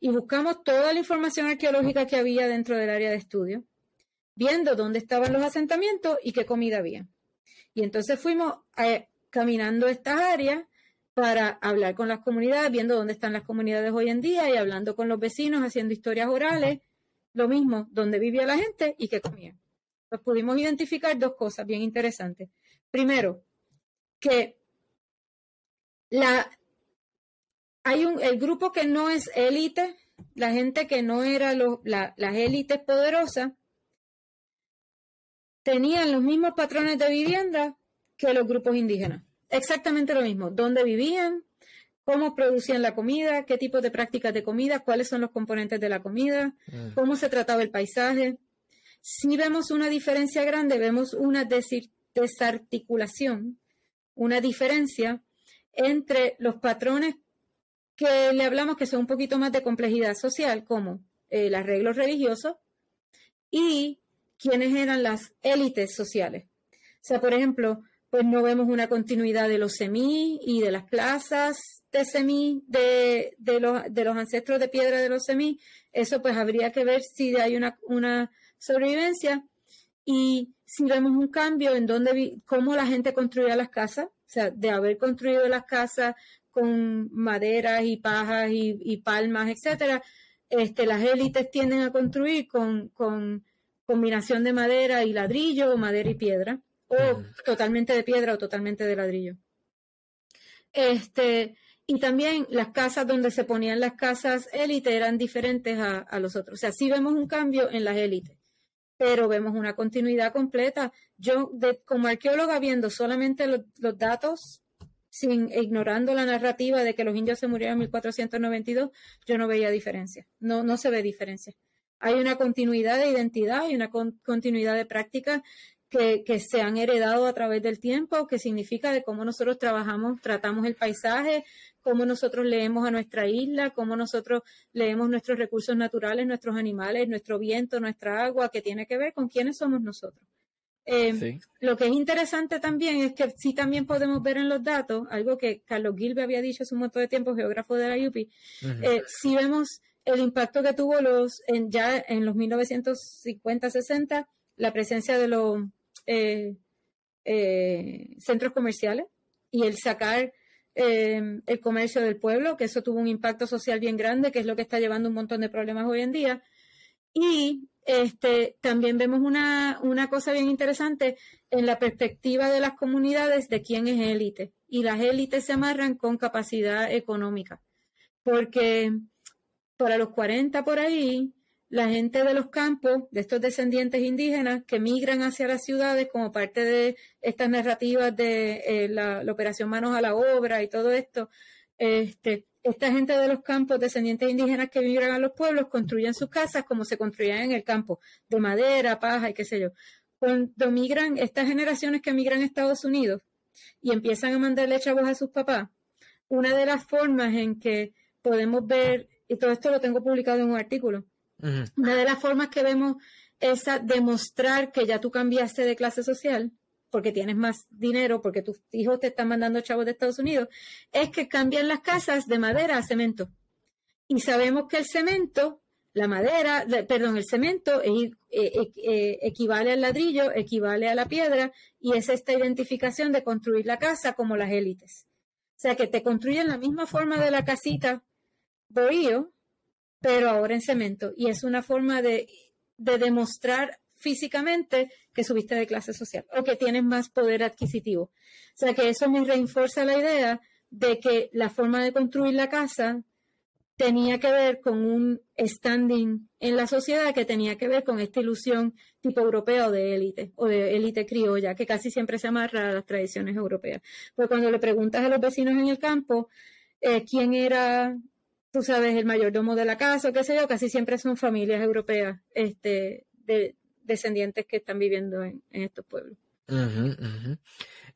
Y buscamos toda la información arqueológica que había dentro del área de estudio, viendo dónde estaban los asentamientos y qué comida había. Y entonces fuimos eh, caminando estas áreas para hablar con las comunidades, viendo dónde están las comunidades hoy en día y hablando con los vecinos, haciendo historias orales, lo mismo, dónde vivía la gente y qué comía. Pues pudimos identificar dos cosas bien interesantes. Primero, que la, hay un, el grupo que no es élite, la gente que no era las élites poderosas, tenían los mismos patrones de vivienda que los grupos indígenas exactamente lo mismo, dónde vivían, cómo producían la comida, qué tipo de prácticas de comida, cuáles son los componentes de la comida, mm. cómo se trataba el paisaje. Si vemos una diferencia grande, vemos una desarticulación, una diferencia entre los patrones que le hablamos que son un poquito más de complejidad social, como el arreglo religioso, y quiénes eran las élites sociales. O sea, por ejemplo, pues no vemos una continuidad de los semí y de las plazas de semí, de, los, de los ancestros de piedra de los semí. Eso pues habría que ver si hay una, una sobrevivencia y si vemos un cambio en dónde, cómo la gente construía las casas, o sea, de haber construido las casas con maderas y pajas y, palmas, etcétera, este, las élites tienden a construir con, con combinación de madera y ladrillo o madera y piedra o totalmente de piedra o totalmente de ladrillo. Este, y también las casas donde se ponían las casas élite eran diferentes a, los otros. O sea, sí vemos un cambio en las élites, pero vemos una continuidad completa. Yo, como arqueóloga, viendo solamente los datos sin ignorando la narrativa de que los indios se murieron en 1492, yo no veía diferencia. No, no se ve diferencia. Hay una continuidad de identidad y una continuidad de práctica que, que, se han heredado a través del tiempo, que significa de cómo nosotros trabajamos, tratamos el paisaje, cómo nosotros leemos a nuestra isla, cómo nosotros leemos nuestros recursos naturales, nuestros animales, nuestro viento, nuestra agua, que tiene que ver con quiénes somos nosotros. Eh, lo que es interesante también es que sí también podemos ver en los datos, algo que Carlos Gilbe había dicho hace un montón de tiempo, geógrafo de la UPI, eh, si vemos el impacto que tuvo los en, ya en los 1950-60 la presencia de los eh, centros comerciales y el sacar el comercio del pueblo, que eso tuvo un impacto social bien grande, que es lo que está llevando un montón de problemas hoy en día. Y este, también vemos una, una cosa bien interesante en la perspectiva de las comunidades de quién es élite. Y las élites se amarran con capacidad económica. Porque para los 40 por ahí, la gente de los campos, de estos descendientes indígenas que migran hacia las ciudades como parte de estas narrativas de eh, la, operación Manos a la Obra y todo esto, este, esta gente de los campos, descendientes indígenas que migran a los pueblos, construyen sus casas como se construían en el campo, de madera, paja y qué sé yo. Cuando migran, estas generaciones que migran a Estados Unidos y empiezan a mandarle chavos a sus papás, una de las formas en que podemos ver, y todo esto lo tengo publicado en un artículo, una de las formas que vemos es demostrar que ya tú cambiaste de clase social, porque tienes más dinero, porque tus hijos te están mandando chavos de Estados Unidos, es que cambian las casas de madera a cemento. Y sabemos que el cemento, la madera, perdón, el cemento eh, eh, eh, equivale al ladrillo, equivale a la piedra, y es esta identificación de construir la casa como las élites. O sea, que te construyen la misma forma de la casita bohío, pero ahora en cemento. Y es una forma de, de demostrar físicamente que subiste de clase social o que tienes más poder adquisitivo. O sea que eso me reinforza la idea de que la forma de construir la casa tenía que ver con un standing en la sociedad que tenía que ver con esta ilusión tipo europea o de élite o de élite criolla que casi siempre se amarra a las tradiciones europeas. Pues cuando le preguntas a los vecinos en el campo eh, quién era, tú sabes, el mayordomo de la casa o qué sé yo, casi siempre son familias europeas este, de, descendientes que están viviendo en, estos pueblos.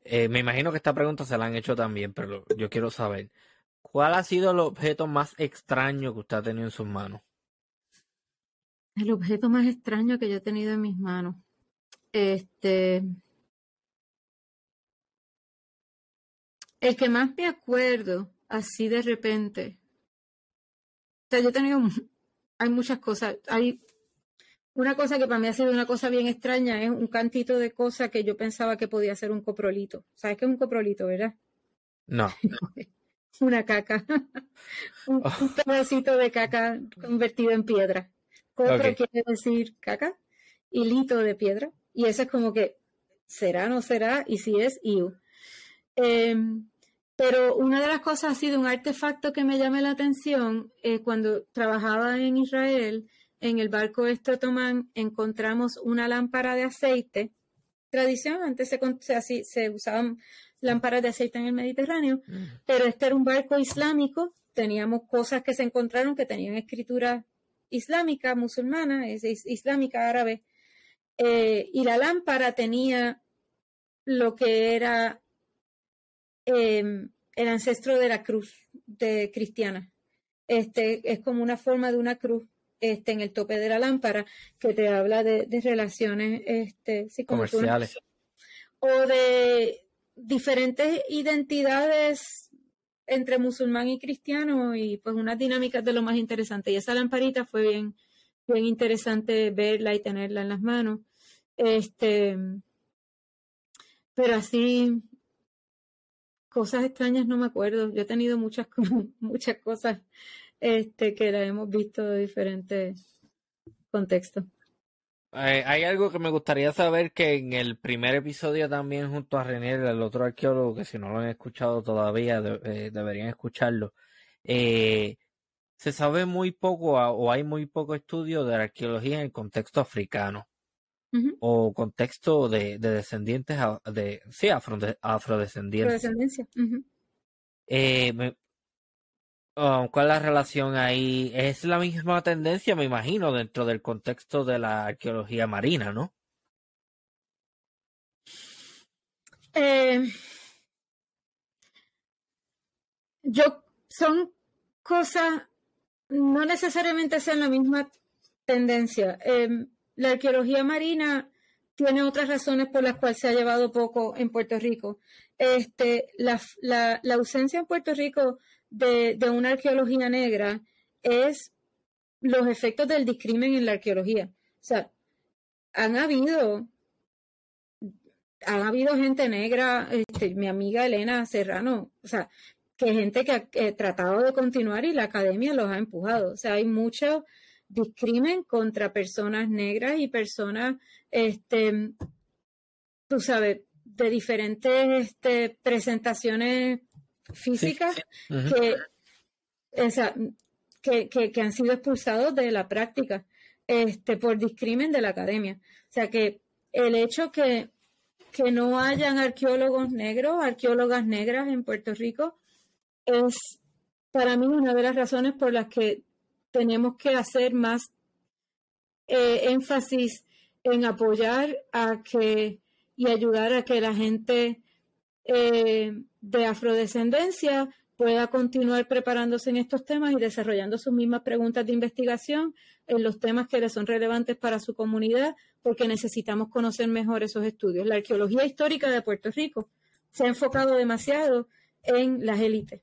Eh, me imagino que esta pregunta se la han hecho también, pero yo quiero saber, ¿cuál ha sido el objeto más extraño que usted ha tenido en sus manos?
El objeto más extraño que yo he tenido en mis manos. Este. El que más me acuerdo, así de repente. O sea, yo he tenido. Hay muchas cosas. Hay una cosa que para mí ha sido una cosa bien extraña es un cantito de cosa que yo pensaba que podía ser un coprolito. ¿Sabes qué es un coprolito, verdad?
No.
una caca. un, oh. pedacito de caca convertido en piedra. Copro quiere decir caca y lito de piedra. Y eso es como que, ¿será, no será? Y si es, iu. Em, pero una de las cosas ha sido un artefacto que me llama la atención eh, cuando trabajaba en Israel en el barco Estrotomán encontramos una lámpara de aceite. Tradición, antes se, se usaban lámparas de aceite en el Mediterráneo, mm. pero este era un barco islámico. Teníamos cosas que se encontraron que tenían escritura islámica, musulmana, es, islámica, árabe. Eh, y la lámpara tenía lo que era em, el ancestro de la cruz de cristiana. Este es como una forma de una cruz este, en el tope de la lámpara, que te habla de, relaciones este,
comerciales.
o de diferentes identidades entre musulmán y cristiano y pues unas dinámicas de lo más interesante. Y esa lamparita fue bien, bien interesante verla y tenerla en las manos. Este, pero así, cosas extrañas no me acuerdo. Yo he tenido muchas, muchas cosas este, que la hemos visto de diferentes contextos.
Eh, hay algo que me gustaría saber que en el primer episodio también junto a René, el otro arqueólogo, que si no lo han escuchado todavía eh, deberían escucharlo, eh, se sabe muy poco o hay muy poco estudio de la arqueología en el contexto africano o contexto de, descendientes, de, sí, afro, afrodescendientes.
Afrodescendencia.
Eh, oh, ¿Cuál es la relación ahí? Es la misma tendencia, me imagino, dentro del contexto de la arqueología marina, ¿no?
Eh, yo son cosas, no necesariamente sean la misma tendencia. Em, la arqueología marina tiene otras razones por las cuales se ha llevado poco en Puerto Rico. Este, la, la, la ausencia en Puerto Rico de, una arqueología negra es los efectos del discrimen en la arqueología. O sea, han habido, han habido gente negra, este, mi amiga Elena Serrano, o sea, que gente que ha tratado de continuar y la academia los ha empujado. O sea, hay mucho discrimen contra personas negras y personas, este, tú sabes, de diferentes este, presentaciones físicas que, esa, que, que, han sido expulsados de la práctica este, por discrimen de la academia. O sea que el hecho que, que no hayan arqueólogos negros, arqueólogas negras en Puerto Rico, es para mí una de las razones por las que tenemos que hacer más eh, énfasis en apoyar a que y ayudar a que la gente eh, de afrodescendencia pueda continuar preparándose en estos temas y desarrollando sus mismas preguntas de investigación en los temas que les son relevantes para su comunidad, porque necesitamos conocer mejor esos estudios. La arqueología histórica de Puerto Rico se ha enfocado demasiado en las élites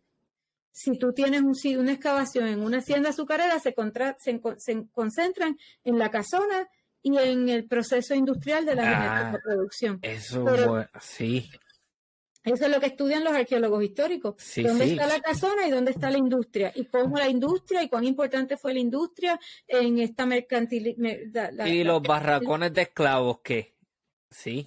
si tú tienes un, una excavación en una hacienda azucarera, se, se, concentran en la casona y en el proceso industrial de la ah, producción.
Eso, sí.
Eso es lo que estudian los arqueólogos históricos. ¿Dónde está la casona y dónde está la industria? Y cómo la industria y cuán importante fue la industria en esta mercantil.
y los barracones de esclavos, ¿qué? Sí.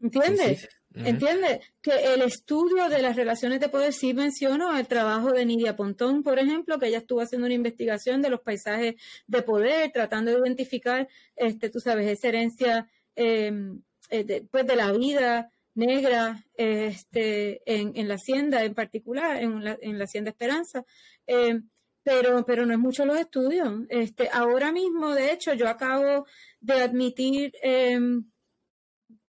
¿Entiendes? ¿Entiendes? Que el estudio de las relaciones de poder sí menciono el trabajo de Nidia Pontón, por ejemplo, que ella estuvo haciendo una investigación de los paisajes de poder, tratando de identificar, este, tú sabes, esa herencia em, eh, de, pues, de la vida negra este, en, en, la hacienda en particular, en la, en la hacienda Esperanza. Em, pero, pero no es mucho los estudios. Este, ahora mismo, de hecho, yo acabo de admitir em,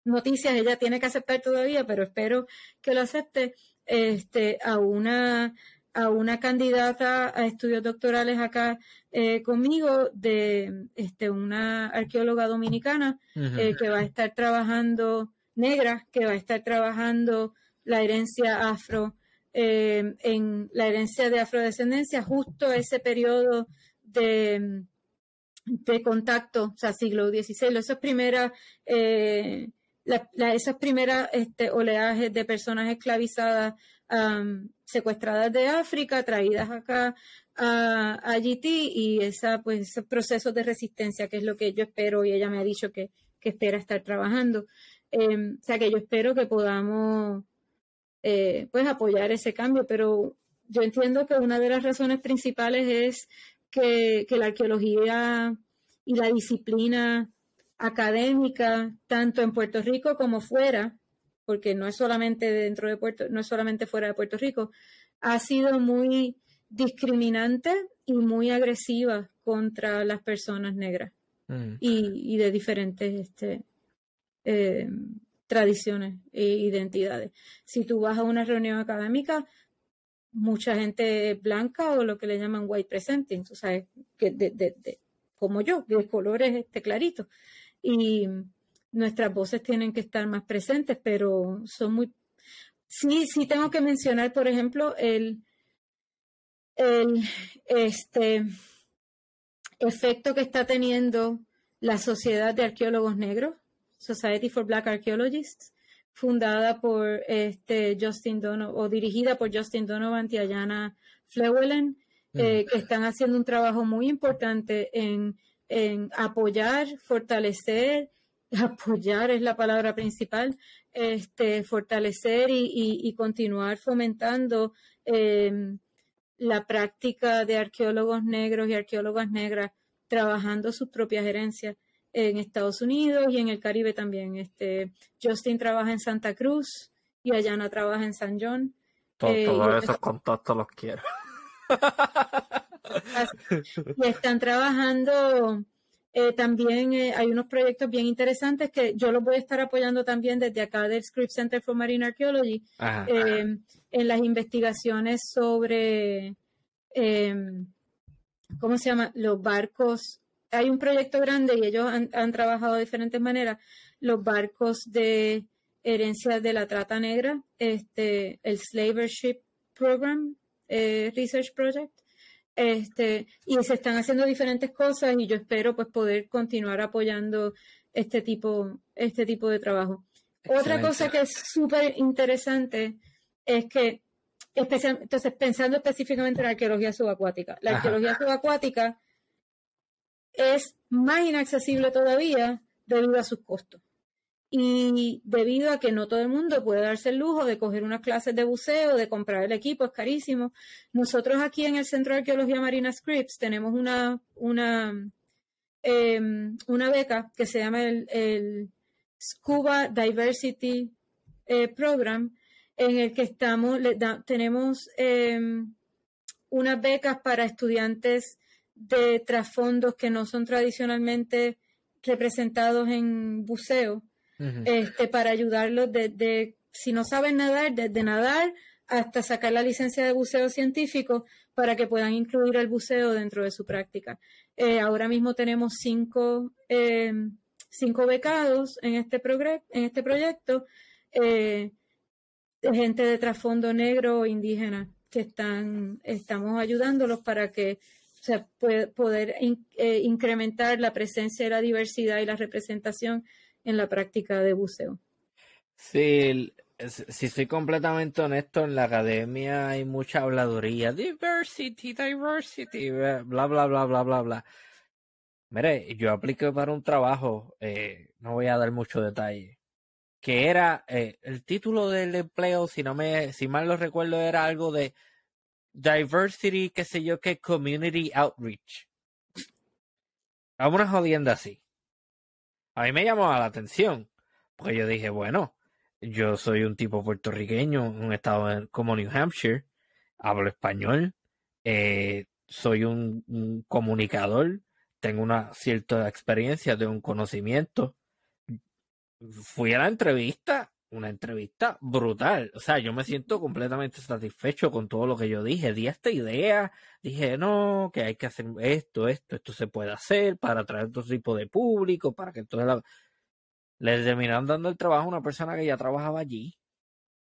noticias, ella tiene que aceptar todavía, pero espero que lo acepte, este, a una a una candidata a estudios doctorales acá eh, conmigo de este, una arqueóloga dominicana eh, que va a estar trabajando, negra, que va a estar trabajando la herencia afro, eh, en la herencia de afrodescendencia, justo ese periodo de, de contacto, o sea, siglo XVI, esas primeras esas primeras este, oleajes de personas esclavizadas secuestradas de África, traídas acá a, Haití y esa, pues, ese proceso de resistencia que es lo que yo espero y ella me ha dicho que, espera estar trabajando. Em, o sea que yo espero que podamos eh, pues apoyar ese cambio, pero yo entiendo que una de las razones principales es que, que la arqueología y la disciplina académica, tanto en Puerto Rico como fuera, porque no es solamente dentro de Puerto, no es solamente fuera de Puerto Rico, ha sido muy discriminante y muy agresiva contra las personas negras mm. y, de diferentes este, eh, tradiciones e identidades. Si tú vas a una reunión académica, mucha gente blanca o lo que le llaman white presenting, tú sabes, que de, como yo, de colores este, claritos y nuestras voces tienen que estar más presentes, pero son muy... Sí, sí tengo que mencionar, por ejemplo, el, el este, efecto que está teniendo la Sociedad de Arqueólogos Negros, Society for Black Archaeologists, fundada por este Justin Donovan o dirigida por Justin Donovan y Ayana Flewellen, eh, que están haciendo un trabajo muy importante en en apoyar, fortalecer, apoyar es la palabra principal, este, fortalecer y, continuar fomentando em, la práctica de arqueólogos negros y arqueólogas negras trabajando sus propias herencias en Estados Unidos y en el Caribe también. Este, Justin trabaja en Santa Cruz y Ayana trabaja en San John.
todos esos contactos los quiero.
y están trabajando eh, también eh, hay unos proyectos bien interesantes que yo los voy a estar apoyando también desde acá del Script Center for Marine Archaeology eh, en las investigaciones sobre, em, ¿cómo se llama? Los barcos. Hay un proyecto grande y ellos han, han trabajado de diferentes maneras. Los barcos de herencia de la trata negra, este, el Slaver Ship Program, Research Project. Este, y se están haciendo diferentes cosas y yo espero pues poder continuar apoyando este tipo, este tipo de trabajo. Otra cosa que es súper interesante es que, especial, entonces pensando específicamente en la arqueología subacuática, la arqueología subacuática es más inaccesible todavía debido a sus costos y debido a que no todo el mundo puede darse el lujo de coger unas clases de buceo, de comprar el equipo, es carísimo. Nosotros aquí en el Centro de Arqueología Marina Scripps tenemos una, una, em, una beca que se llama el, Scuba Diversity eh, Program, en el que estamos, tenemos em, unas becas para estudiantes de trasfondos que no son tradicionalmente representados en buceo este, para ayudarlos desde, si no saben nadar, desde nadar hasta sacar la licencia de buceo científico para que puedan incluir el buceo dentro de su práctica. Eh, ahora mismo tenemos cinco, em, cinco becados en este, en este proyecto, eh, gente de trasfondo negro o indígena que están, estamos ayudándolos para que se pueda poder eh, incrementar la presencia de la diversidad y la representación en la práctica de buceo.
Sí, si soy completamente honesto, en la academia hay mucha habladuría. Diversity, diversity, bla, bla, bla, bla, bla, bla. Mire, yo apliqué para un trabajo, eh, no voy a dar mucho detalle, que era, eh, el título del empleo, si no me, si mal lo recuerdo, era algo de diversity, qué sé yo, qué community outreach. A una jodienda así a mí me llamó la atención, porque yo dije, bueno, yo soy un tipo puertorriqueño, un estado como New Hampshire, hablo español, eh, soy un, comunicador, tengo una cierta experiencia, tengo un conocimiento. Fui a la entrevista una entrevista brutal. O sea, yo me siento completamente satisfecho con todo lo que yo dije. Di esta idea, dije, no, que hay que hacer esto, esto, esto se puede hacer para atraer otro tipo de público, para que entonces la... le terminaron dando el trabajo a una persona que ya trabajaba allí.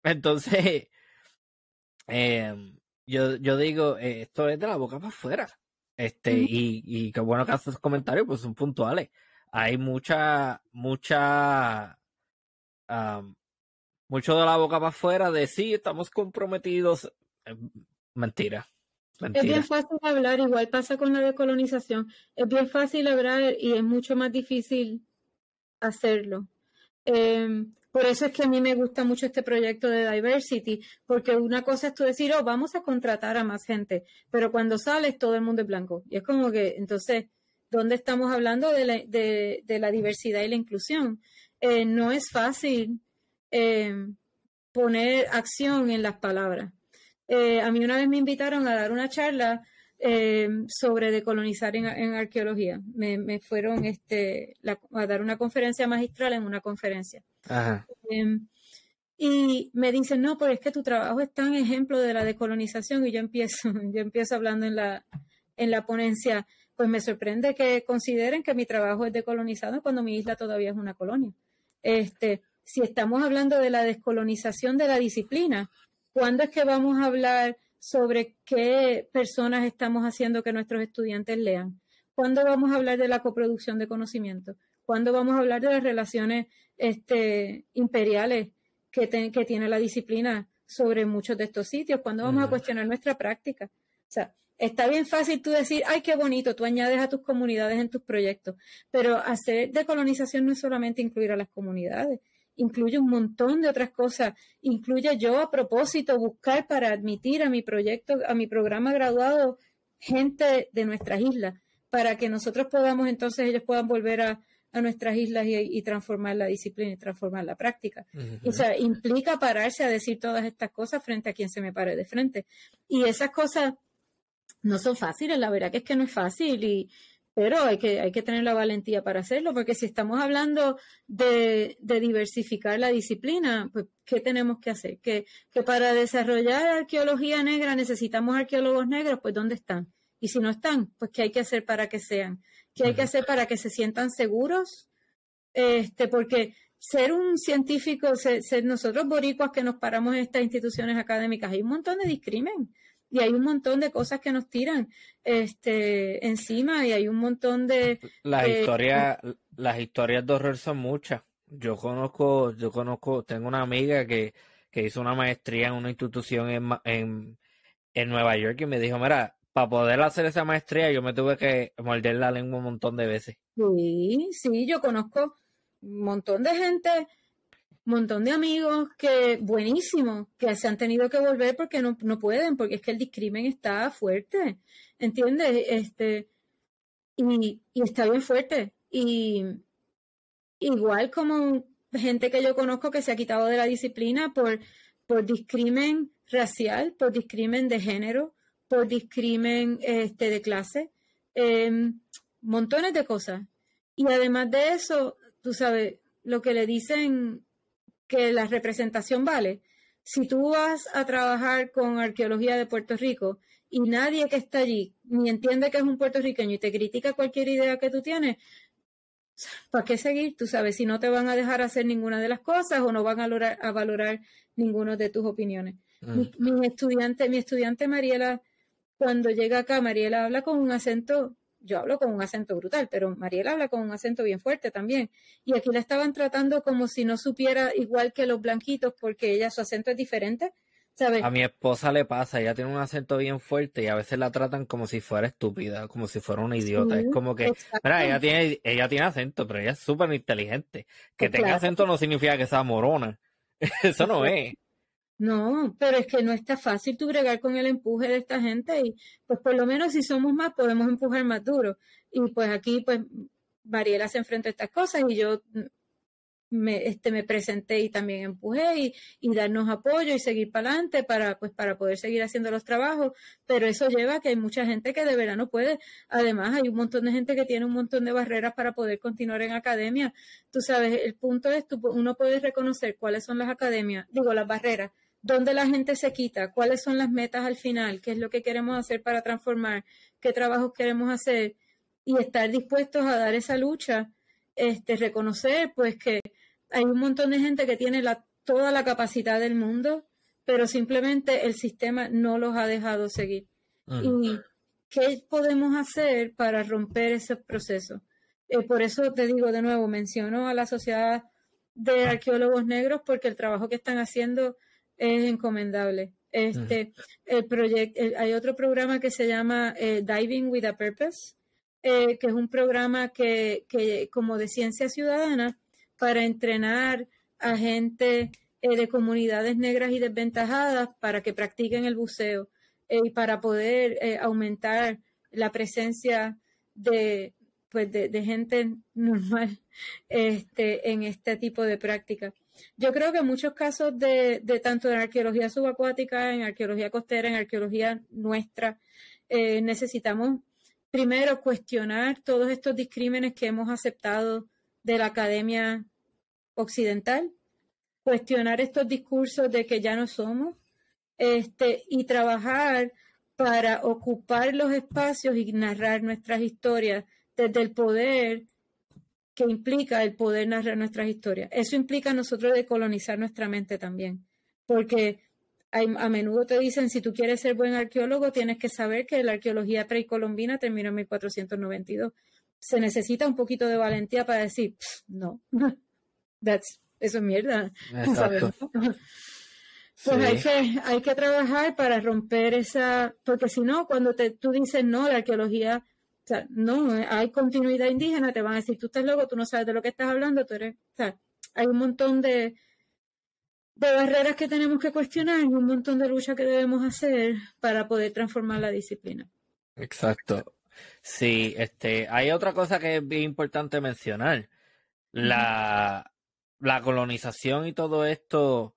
Entonces, em, yo, yo digo, eh, esto es de la boca para afuera. Este, y, y qué bueno que haces comentarios, pues son puntuales. Hay mucha, mucha mucho de la boca para afuera de sí, estamos comprometidos. Eh, mentira.
Es bien fácil hablar, igual pasa con la decolonización. Es bien fácil hablar y es mucho más difícil hacerlo. Em, por eso es que a mí me gusta mucho este proyecto de Diversity, porque una cosa es tú decir, oh, vamos a contratar a más gente, pero cuando sales todo el mundo es blanco. Y es como que, entonces, ¿dónde estamos hablando de la, de, de la diversidad y la inclusión? Eh, no es fácil eh, poner acción en las palabras. Eh, a mí una vez me invitaron a dar una charla eh, sobre decolonizar en, arqueología. Me, fueron este, a dar una conferencia magistral en una conferencia. y me dicen, no, pues es que tu trabajo es tan ejemplo de la decolonización y yo empiezo, yo empiezo hablando en la, en la ponencia, pues me sorprende que consideren que mi trabajo es decolonizado cuando mi isla todavía es una colonia. Este, si estamos hablando de la descolonización de la disciplina, ¿cuándo es que vamos a hablar sobre qué personas estamos haciendo que nuestros estudiantes lean? ¿Cuándo vamos a hablar de la coproducción de conocimiento? ¿Cuándo vamos a hablar de las relaciones este, imperiales que, tiene la disciplina sobre muchos de estos sitios? ¿Cuándo vamos a cuestionar nuestra práctica? O sea, está bien fácil tú decir, ay, qué bonito, tú añades a tus comunidades en tus proyectos, pero hacer decolonización no es solamente incluir a las comunidades, incluye un montón de otras cosas. Incluye yo a propósito buscar para admitir a mi proyecto, a mi programa graduado, gente de nuestras islas, para que nosotros podamos entonces, ellos puedan volver a, a nuestras islas y, transformar la disciplina y transformar la práctica. O sea, implica pararse a decir todas estas cosas frente a quien se me pare de frente. Y esas cosas no son fáciles, la verdad que es que no es fácil y, pero hay que, hay que tener la valentía para hacerlo, porque si estamos hablando de, diversificar la disciplina, pues, ¿qué tenemos que hacer? Que, que para desarrollar arqueología negra necesitamos arqueólogos negros, pues ¿dónde están? Y si no están, pues ¿qué hay que hacer para que sean? ¿Qué hay que hacer para que se sientan seguros? Este, porque ser un científico, ser, nosotros boricuas que nos paramos en estas instituciones académicas, hay un montón de discrimen y hay un montón de cosas que nos tiran este encima y hay un montón de
las historias las historias de horror son muchas. Yo conozco yo conozco tengo una amiga que, que hizo una maestría en una institución en, en, en Nueva York y me dijo mira para poder hacer esa maestría yo me tuve que morder la lengua un montón de veces
sí sí yo conozco un montón de gente montón de amigos que, buenísimos, que se han tenido que volver porque no, pueden, porque es que el discrimen está fuerte, ¿entiendes? Este, y, está bien fuerte. Y igual como gente que yo conozco que se ha quitado de la disciplina por, por discrimen racial, por discrimen de género, por discrimen este, de clase, em, montones de cosas. Y además de eso, tú sabes, lo que le dicen que la representación vale. Si tú vas a trabajar con arqueología de Puerto Rico y nadie que está allí ni entiende que es un puertorriqueño y te critica cualquier idea que tú tienes, ¿para qué seguir? Tú sabes, si no te van a dejar hacer ninguna de las cosas o no van a valorar, a valorar ninguna de tus opiniones. Mm. Mi, mi, estudiante, mi estudiante Mariela, cuando llega acá, Mariela habla con un acento yo hablo con un acento brutal, pero Mariela habla con un acento bien fuerte también. Y aquí la estaban tratando como si no supiera igual que los blanquitos, porque ella su acento es diferente. ¿sabes?
A mi esposa le pasa, ella tiene un acento bien fuerte y a veces la tratan como si fuera estúpida, como si fuera una idiota. es como que, mira, ella tiene, ella tiene acento, pero ella es súper inteligente. Que pues tenga acento no significa que sea morona. Eso no es.
No, pero es que no está fácil tú bregar con el empuje de esta gente y pues por lo menos si somos más podemos empujar más duro. Y pues aquí pues Mariela se enfrenta a estas cosas y yo me, este, presenté y también empujé y, y darnos apoyo y seguir para adelante para, pues, para poder seguir haciendo los trabajos, pero eso lleva a que hay mucha gente que de verdad no puede. Además, hay un montón de gente que tiene un montón de barreras para poder continuar en academia. Tú sabes, el punto es, tú, uno puede reconocer cuáles son las academias, digo, las barreras dónde la gente se quita, cuáles son las metas al final, qué es lo que queremos hacer para transformar, qué trabajos queremos hacer y estar dispuestos a dar esa lucha, este, reconocer pues que hay un montón de gente que tiene la, toda la capacidad del mundo, pero simplemente el sistema no los ha dejado seguir. ¿Y qué podemos hacer para romper ese proceso? Eh, por eso te digo de nuevo, menciono a la Sociedad de Arqueólogos Negros porque el trabajo que están haciendo es encomendable. Este, el proyecto, hay otro programa que se llama eh, Diving with a Purpose, eh, que es un programa que, que, como de ciencia ciudadana, para entrenar a gente eh, de comunidades negras y desventajadas para que practiquen el buceo y para poder aumentar la presencia de, pues de, de gente normal este, en este tipo de prácticas. Yo creo que en muchos casos de, tanto en arqueología subacuática, en arqueología costera, en arqueología nuestra, eh, necesitamos primero cuestionar todos estos discrímenes que hemos aceptado de la academia occidental, cuestionar estos discursos de que ya no somos, este, y trabajar para ocupar los espacios y narrar nuestras historias desde el poder que implica el poder narrar nuestras historias. Eso implica nosotros decolonizar nuestra mente también, porque a menudo te dicen, si tú quieres ser buen arqueólogo, tienes que saber que la arqueología precolombina terminó en 1492. Se necesita un poquito de valentía para decir, no, That's, eso es mierda. Pues hay, que, hay que trabajar para romper esa, porque si no, cuando te, tú dices no, la arqueología sea, no, hay continuidad indígena, te van a decir, tú estás loco, tú no sabes de lo que estás hablando, tú eres, o sea, hay un montón de, de barreras que tenemos que cuestionar y un montón de lucha que debemos hacer para poder transformar la disciplina.
Exacto. Sí, este, hay otra cosa que es bien importante mencionar. la, la colonización y todo esto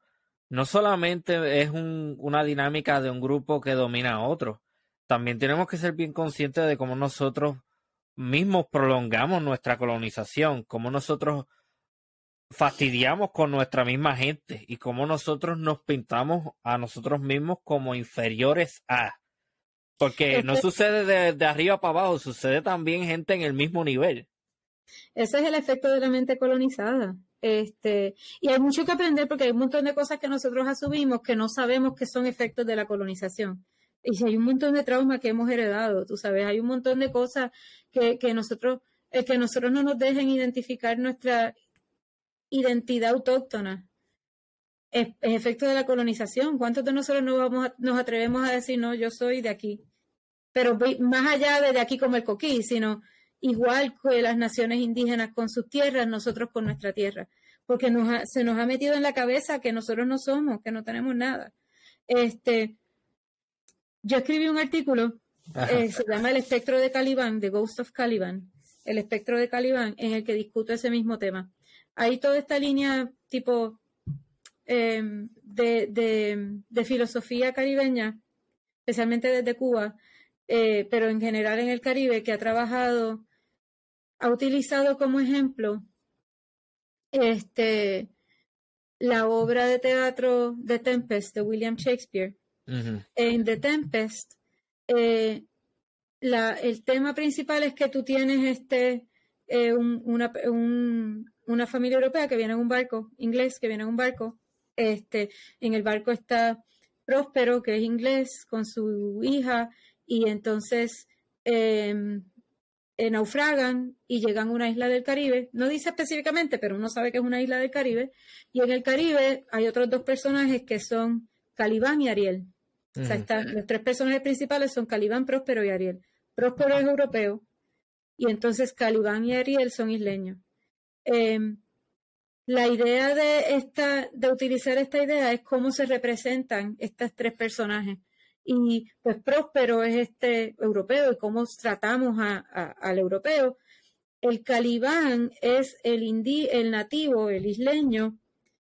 no solamente es una dinámica de un grupo que domina a otro, también tenemos que ser bien conscientes de cómo nosotros mismos prolongamos nuestra colonización, cómo nosotros fastidiamos con nuestra misma gente y cómo nosotros nos pintamos a nosotros mismos como inferiores a. Porque no sucede de, de arriba para abajo, sucede también gente en el mismo nivel.
Ese es el efecto de la mente colonizada. Este, y hay mucho que aprender porque hay un montón de cosas que nosotros asumimos que no sabemos que son efectos de la colonización. Y hay un montón de traumas que hemos heredado, tú sabes, hay un montón de cosas que, que nosotros, eh, que nosotros no nos dejen identificar nuestra identidad autóctona. Es, efecto de la colonización. ¿Cuántos de nosotros no vamos nos atrevemos a decir, no, yo soy de aquí? Pero más allá de, de aquí como el coquí, sino igual que las naciones indígenas con sus tierras, nosotros con nuestra tierra, porque nos se nos ha metido en la cabeza que nosotros no somos, que no tenemos nada. Este, yo escribí un artículo, eh, se llama El espectro de Calibán, The Ghost of Caliban, el espectro de Calibán, en el que discuto ese mismo tema. Hay toda esta línea tipo em, de, de, filosofía caribeña, especialmente desde Cuba, eh, pero en general en el Caribe, que ha trabajado ha utilizado como ejemplo este, la obra de teatro The Tempest de William Shakespeare. En The Tempest, eh, el tema principal es que tú tienes este, eh, una, una, familia europea que viene en un barco, inglés, que viene en un barco. Este, en el barco está Próspero, que es inglés, con su hija, y entonces em, eh, naufragan y llegan a una isla del Caribe. No dice específicamente, pero uno sabe que es una isla del Caribe. Y en el Caribe hay otros dos personajes que son Calibán y Ariel. O sea, los tres personajes principales son Calibán, Próspero y Ariel. Próspero es europeo y entonces Calibán y Ariel son isleños. Em, la idea de, esta, de utilizar esta idea es cómo se representan estos tres personajes y pues Próspero es este europeo y cómo tratamos al europeo. El calibán es el, el nativo, el isleño,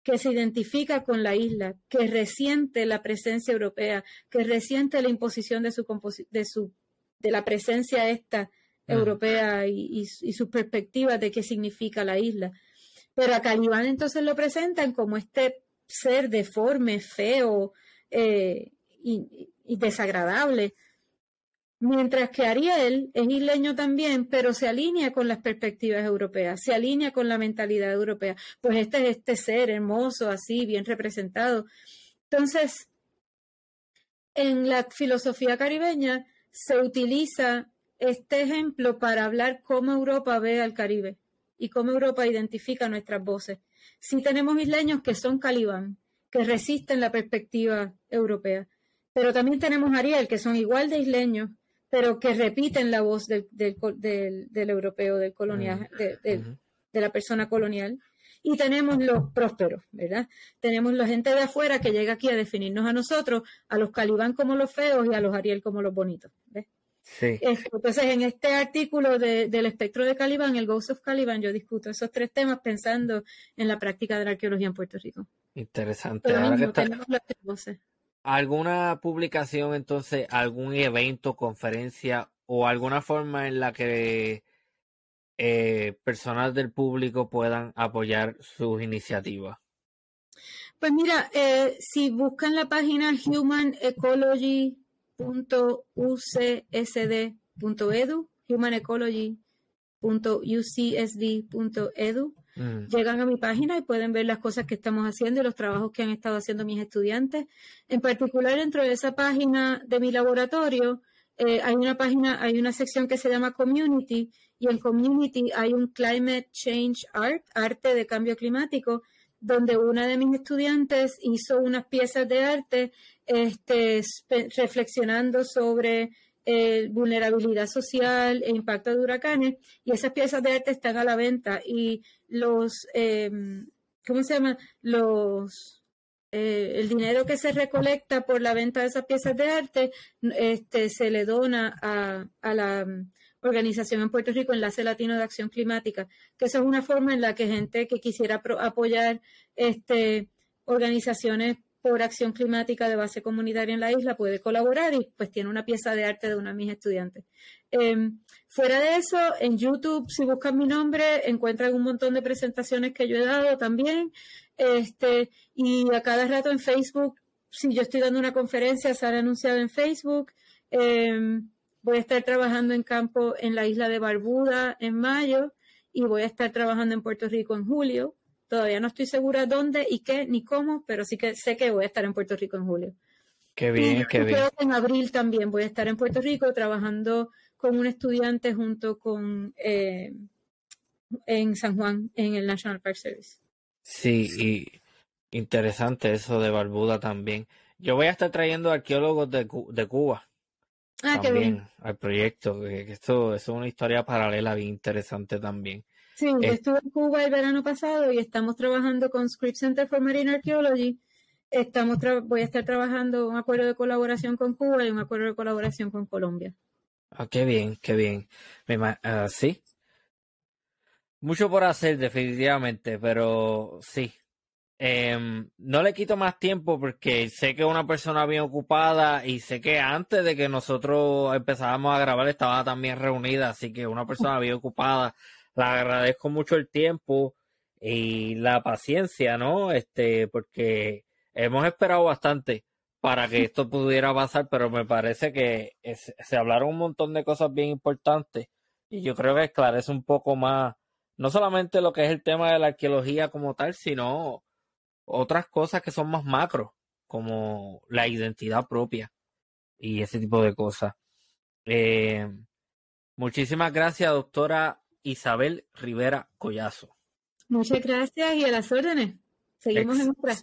que se identifica con la isla, que resiente la presencia europea, que resiente la imposición de su, de su de la presencia esta europea y, y, sus perspectivas de qué significa la isla. Pero a Calibán entonces lo presentan como este ser deforme, feo, eh, y, y desagradable. Mientras que Ariel es isleño también, pero se alinea con las perspectivas europeas, se alinea con la mentalidad europea. Pues este es este ser hermoso, así, bien representado. Entonces, en la filosofía caribeña se utiliza este ejemplo para hablar cómo Europa ve al Caribe y cómo Europa identifica nuestras voces. Si tenemos isleños que son calibán, que resisten la perspectiva europea, pero también tenemos Ariel, que son igual de isleños, pero que repiten la voz del, del, europeo, del colonial, de, la persona colonial. Y tenemos los prósperos, ¿verdad? Tenemos la gente de afuera que llega aquí a definirnos a nosotros, a los calibán como los feos y a los Ariel como los bonitos. Sí. Entonces, en este artículo del espectro de Calibán, el Ghost of Caliban, yo discuto esos tres temas pensando en la práctica de la arqueología en Puerto Rico.
Interesante. tenemos las tres voces alguna publicación, entonces, algún evento, conferencia o alguna forma en la que eh, personas del público puedan apoyar sus iniciativas?
Pues mira, eh, si buscan la página humanecology.ucsd.edu, humanecology.ucsd.edu, Mm. Llegan a mi página y pueden ver las cosas que estamos haciendo y los trabajos que han estado haciendo mis estudiantes. En particular, dentro de esa página de mi laboratorio, eh, hay una página, hay una sección que se llama Community y en Community hay un Climate Change Art, arte de cambio climático, donde una de mis estudiantes hizo unas piezas de arte este, reflexionando sobre eh, vulnerabilidad social e impacto de huracanes, y esas piezas de arte están a la venta y los, eh, ¿cómo se llama? Los, eh, el dinero que se recolecta por la venta de esas piezas de arte este, se le dona a, a la organización en Puerto Rico, Enlace Latino de Acción Climática, que esa es una forma en la que gente que quisiera apoyar este, organizaciones por acción climática de base comunitaria en la isla puede colaborar y pues tiene una pieza de arte de una de mis estudiantes. Em, fuera de eso, en YouTube, si buscan mi nombre, encuentran un montón de presentaciones que yo he dado también. Este, y a cada rato en Facebook, si yo estoy dando una conferencia, sale anunciado en Facebook. Em, voy a estar trabajando en campo en la isla de Barbuda en mayo y voy a estar trabajando en Puerto Rico en julio. Todavía no estoy segura dónde y qué ni cómo, pero sí que sé que voy a estar en Puerto Rico en julio.
Qué bien, qué bien.
en abril también voy a estar en Puerto Rico trabajando con un estudiante junto con eh, en San Juan, en el National Park Service.
Sí, y interesante eso de Barbuda también. Yo voy a estar trayendo arqueólogos de, de Cuba.
Ah, también,
al proyecto, que esto, es una historia paralela bien interesante también.
Sí, yo estuve en Cuba el verano pasado y estamos trabajando con Script Center for Marine Archaeology. Estamos voy a estar trabajando un acuerdo de colaboración con Cuba y un acuerdo de colaboración con Colombia.
Ah, qué bien, qué bien. Uh, sí. Mucho por hacer, definitivamente, pero sí. Em, no le quito más tiempo porque sé que es una persona bien ocupada y sé que antes de que nosotros empezáramos a grabar estaba también reunida, así que una persona bien ocupada le agradezco mucho el tiempo y la paciencia, ¿no? Este, porque hemos esperado bastante para que esto pudiera pasar, pero me parece que se hablaron un montón de cosas bien importantes y yo creo que esclarece un poco más, no solamente lo que es el tema de la arqueología como tal, sino otras cosas que son más macro, como la identidad propia y ese tipo de cosas. Eh, muchísimas gracias, doctora Isabel Rivera Collazo.
Muchas gracias y a las órdenes. Seguimos en otra.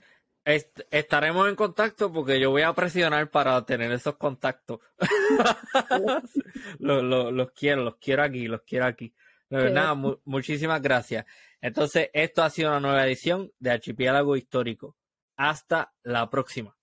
estaremos en contacto porque yo voy a presionar para tener esos contactos. los, quiero, los quiero aquí, los quiero aquí. nada, muchísimas gracias. Entonces, esto ha sido una nueva edición de Archipiélago Histórico. Hasta la próxima.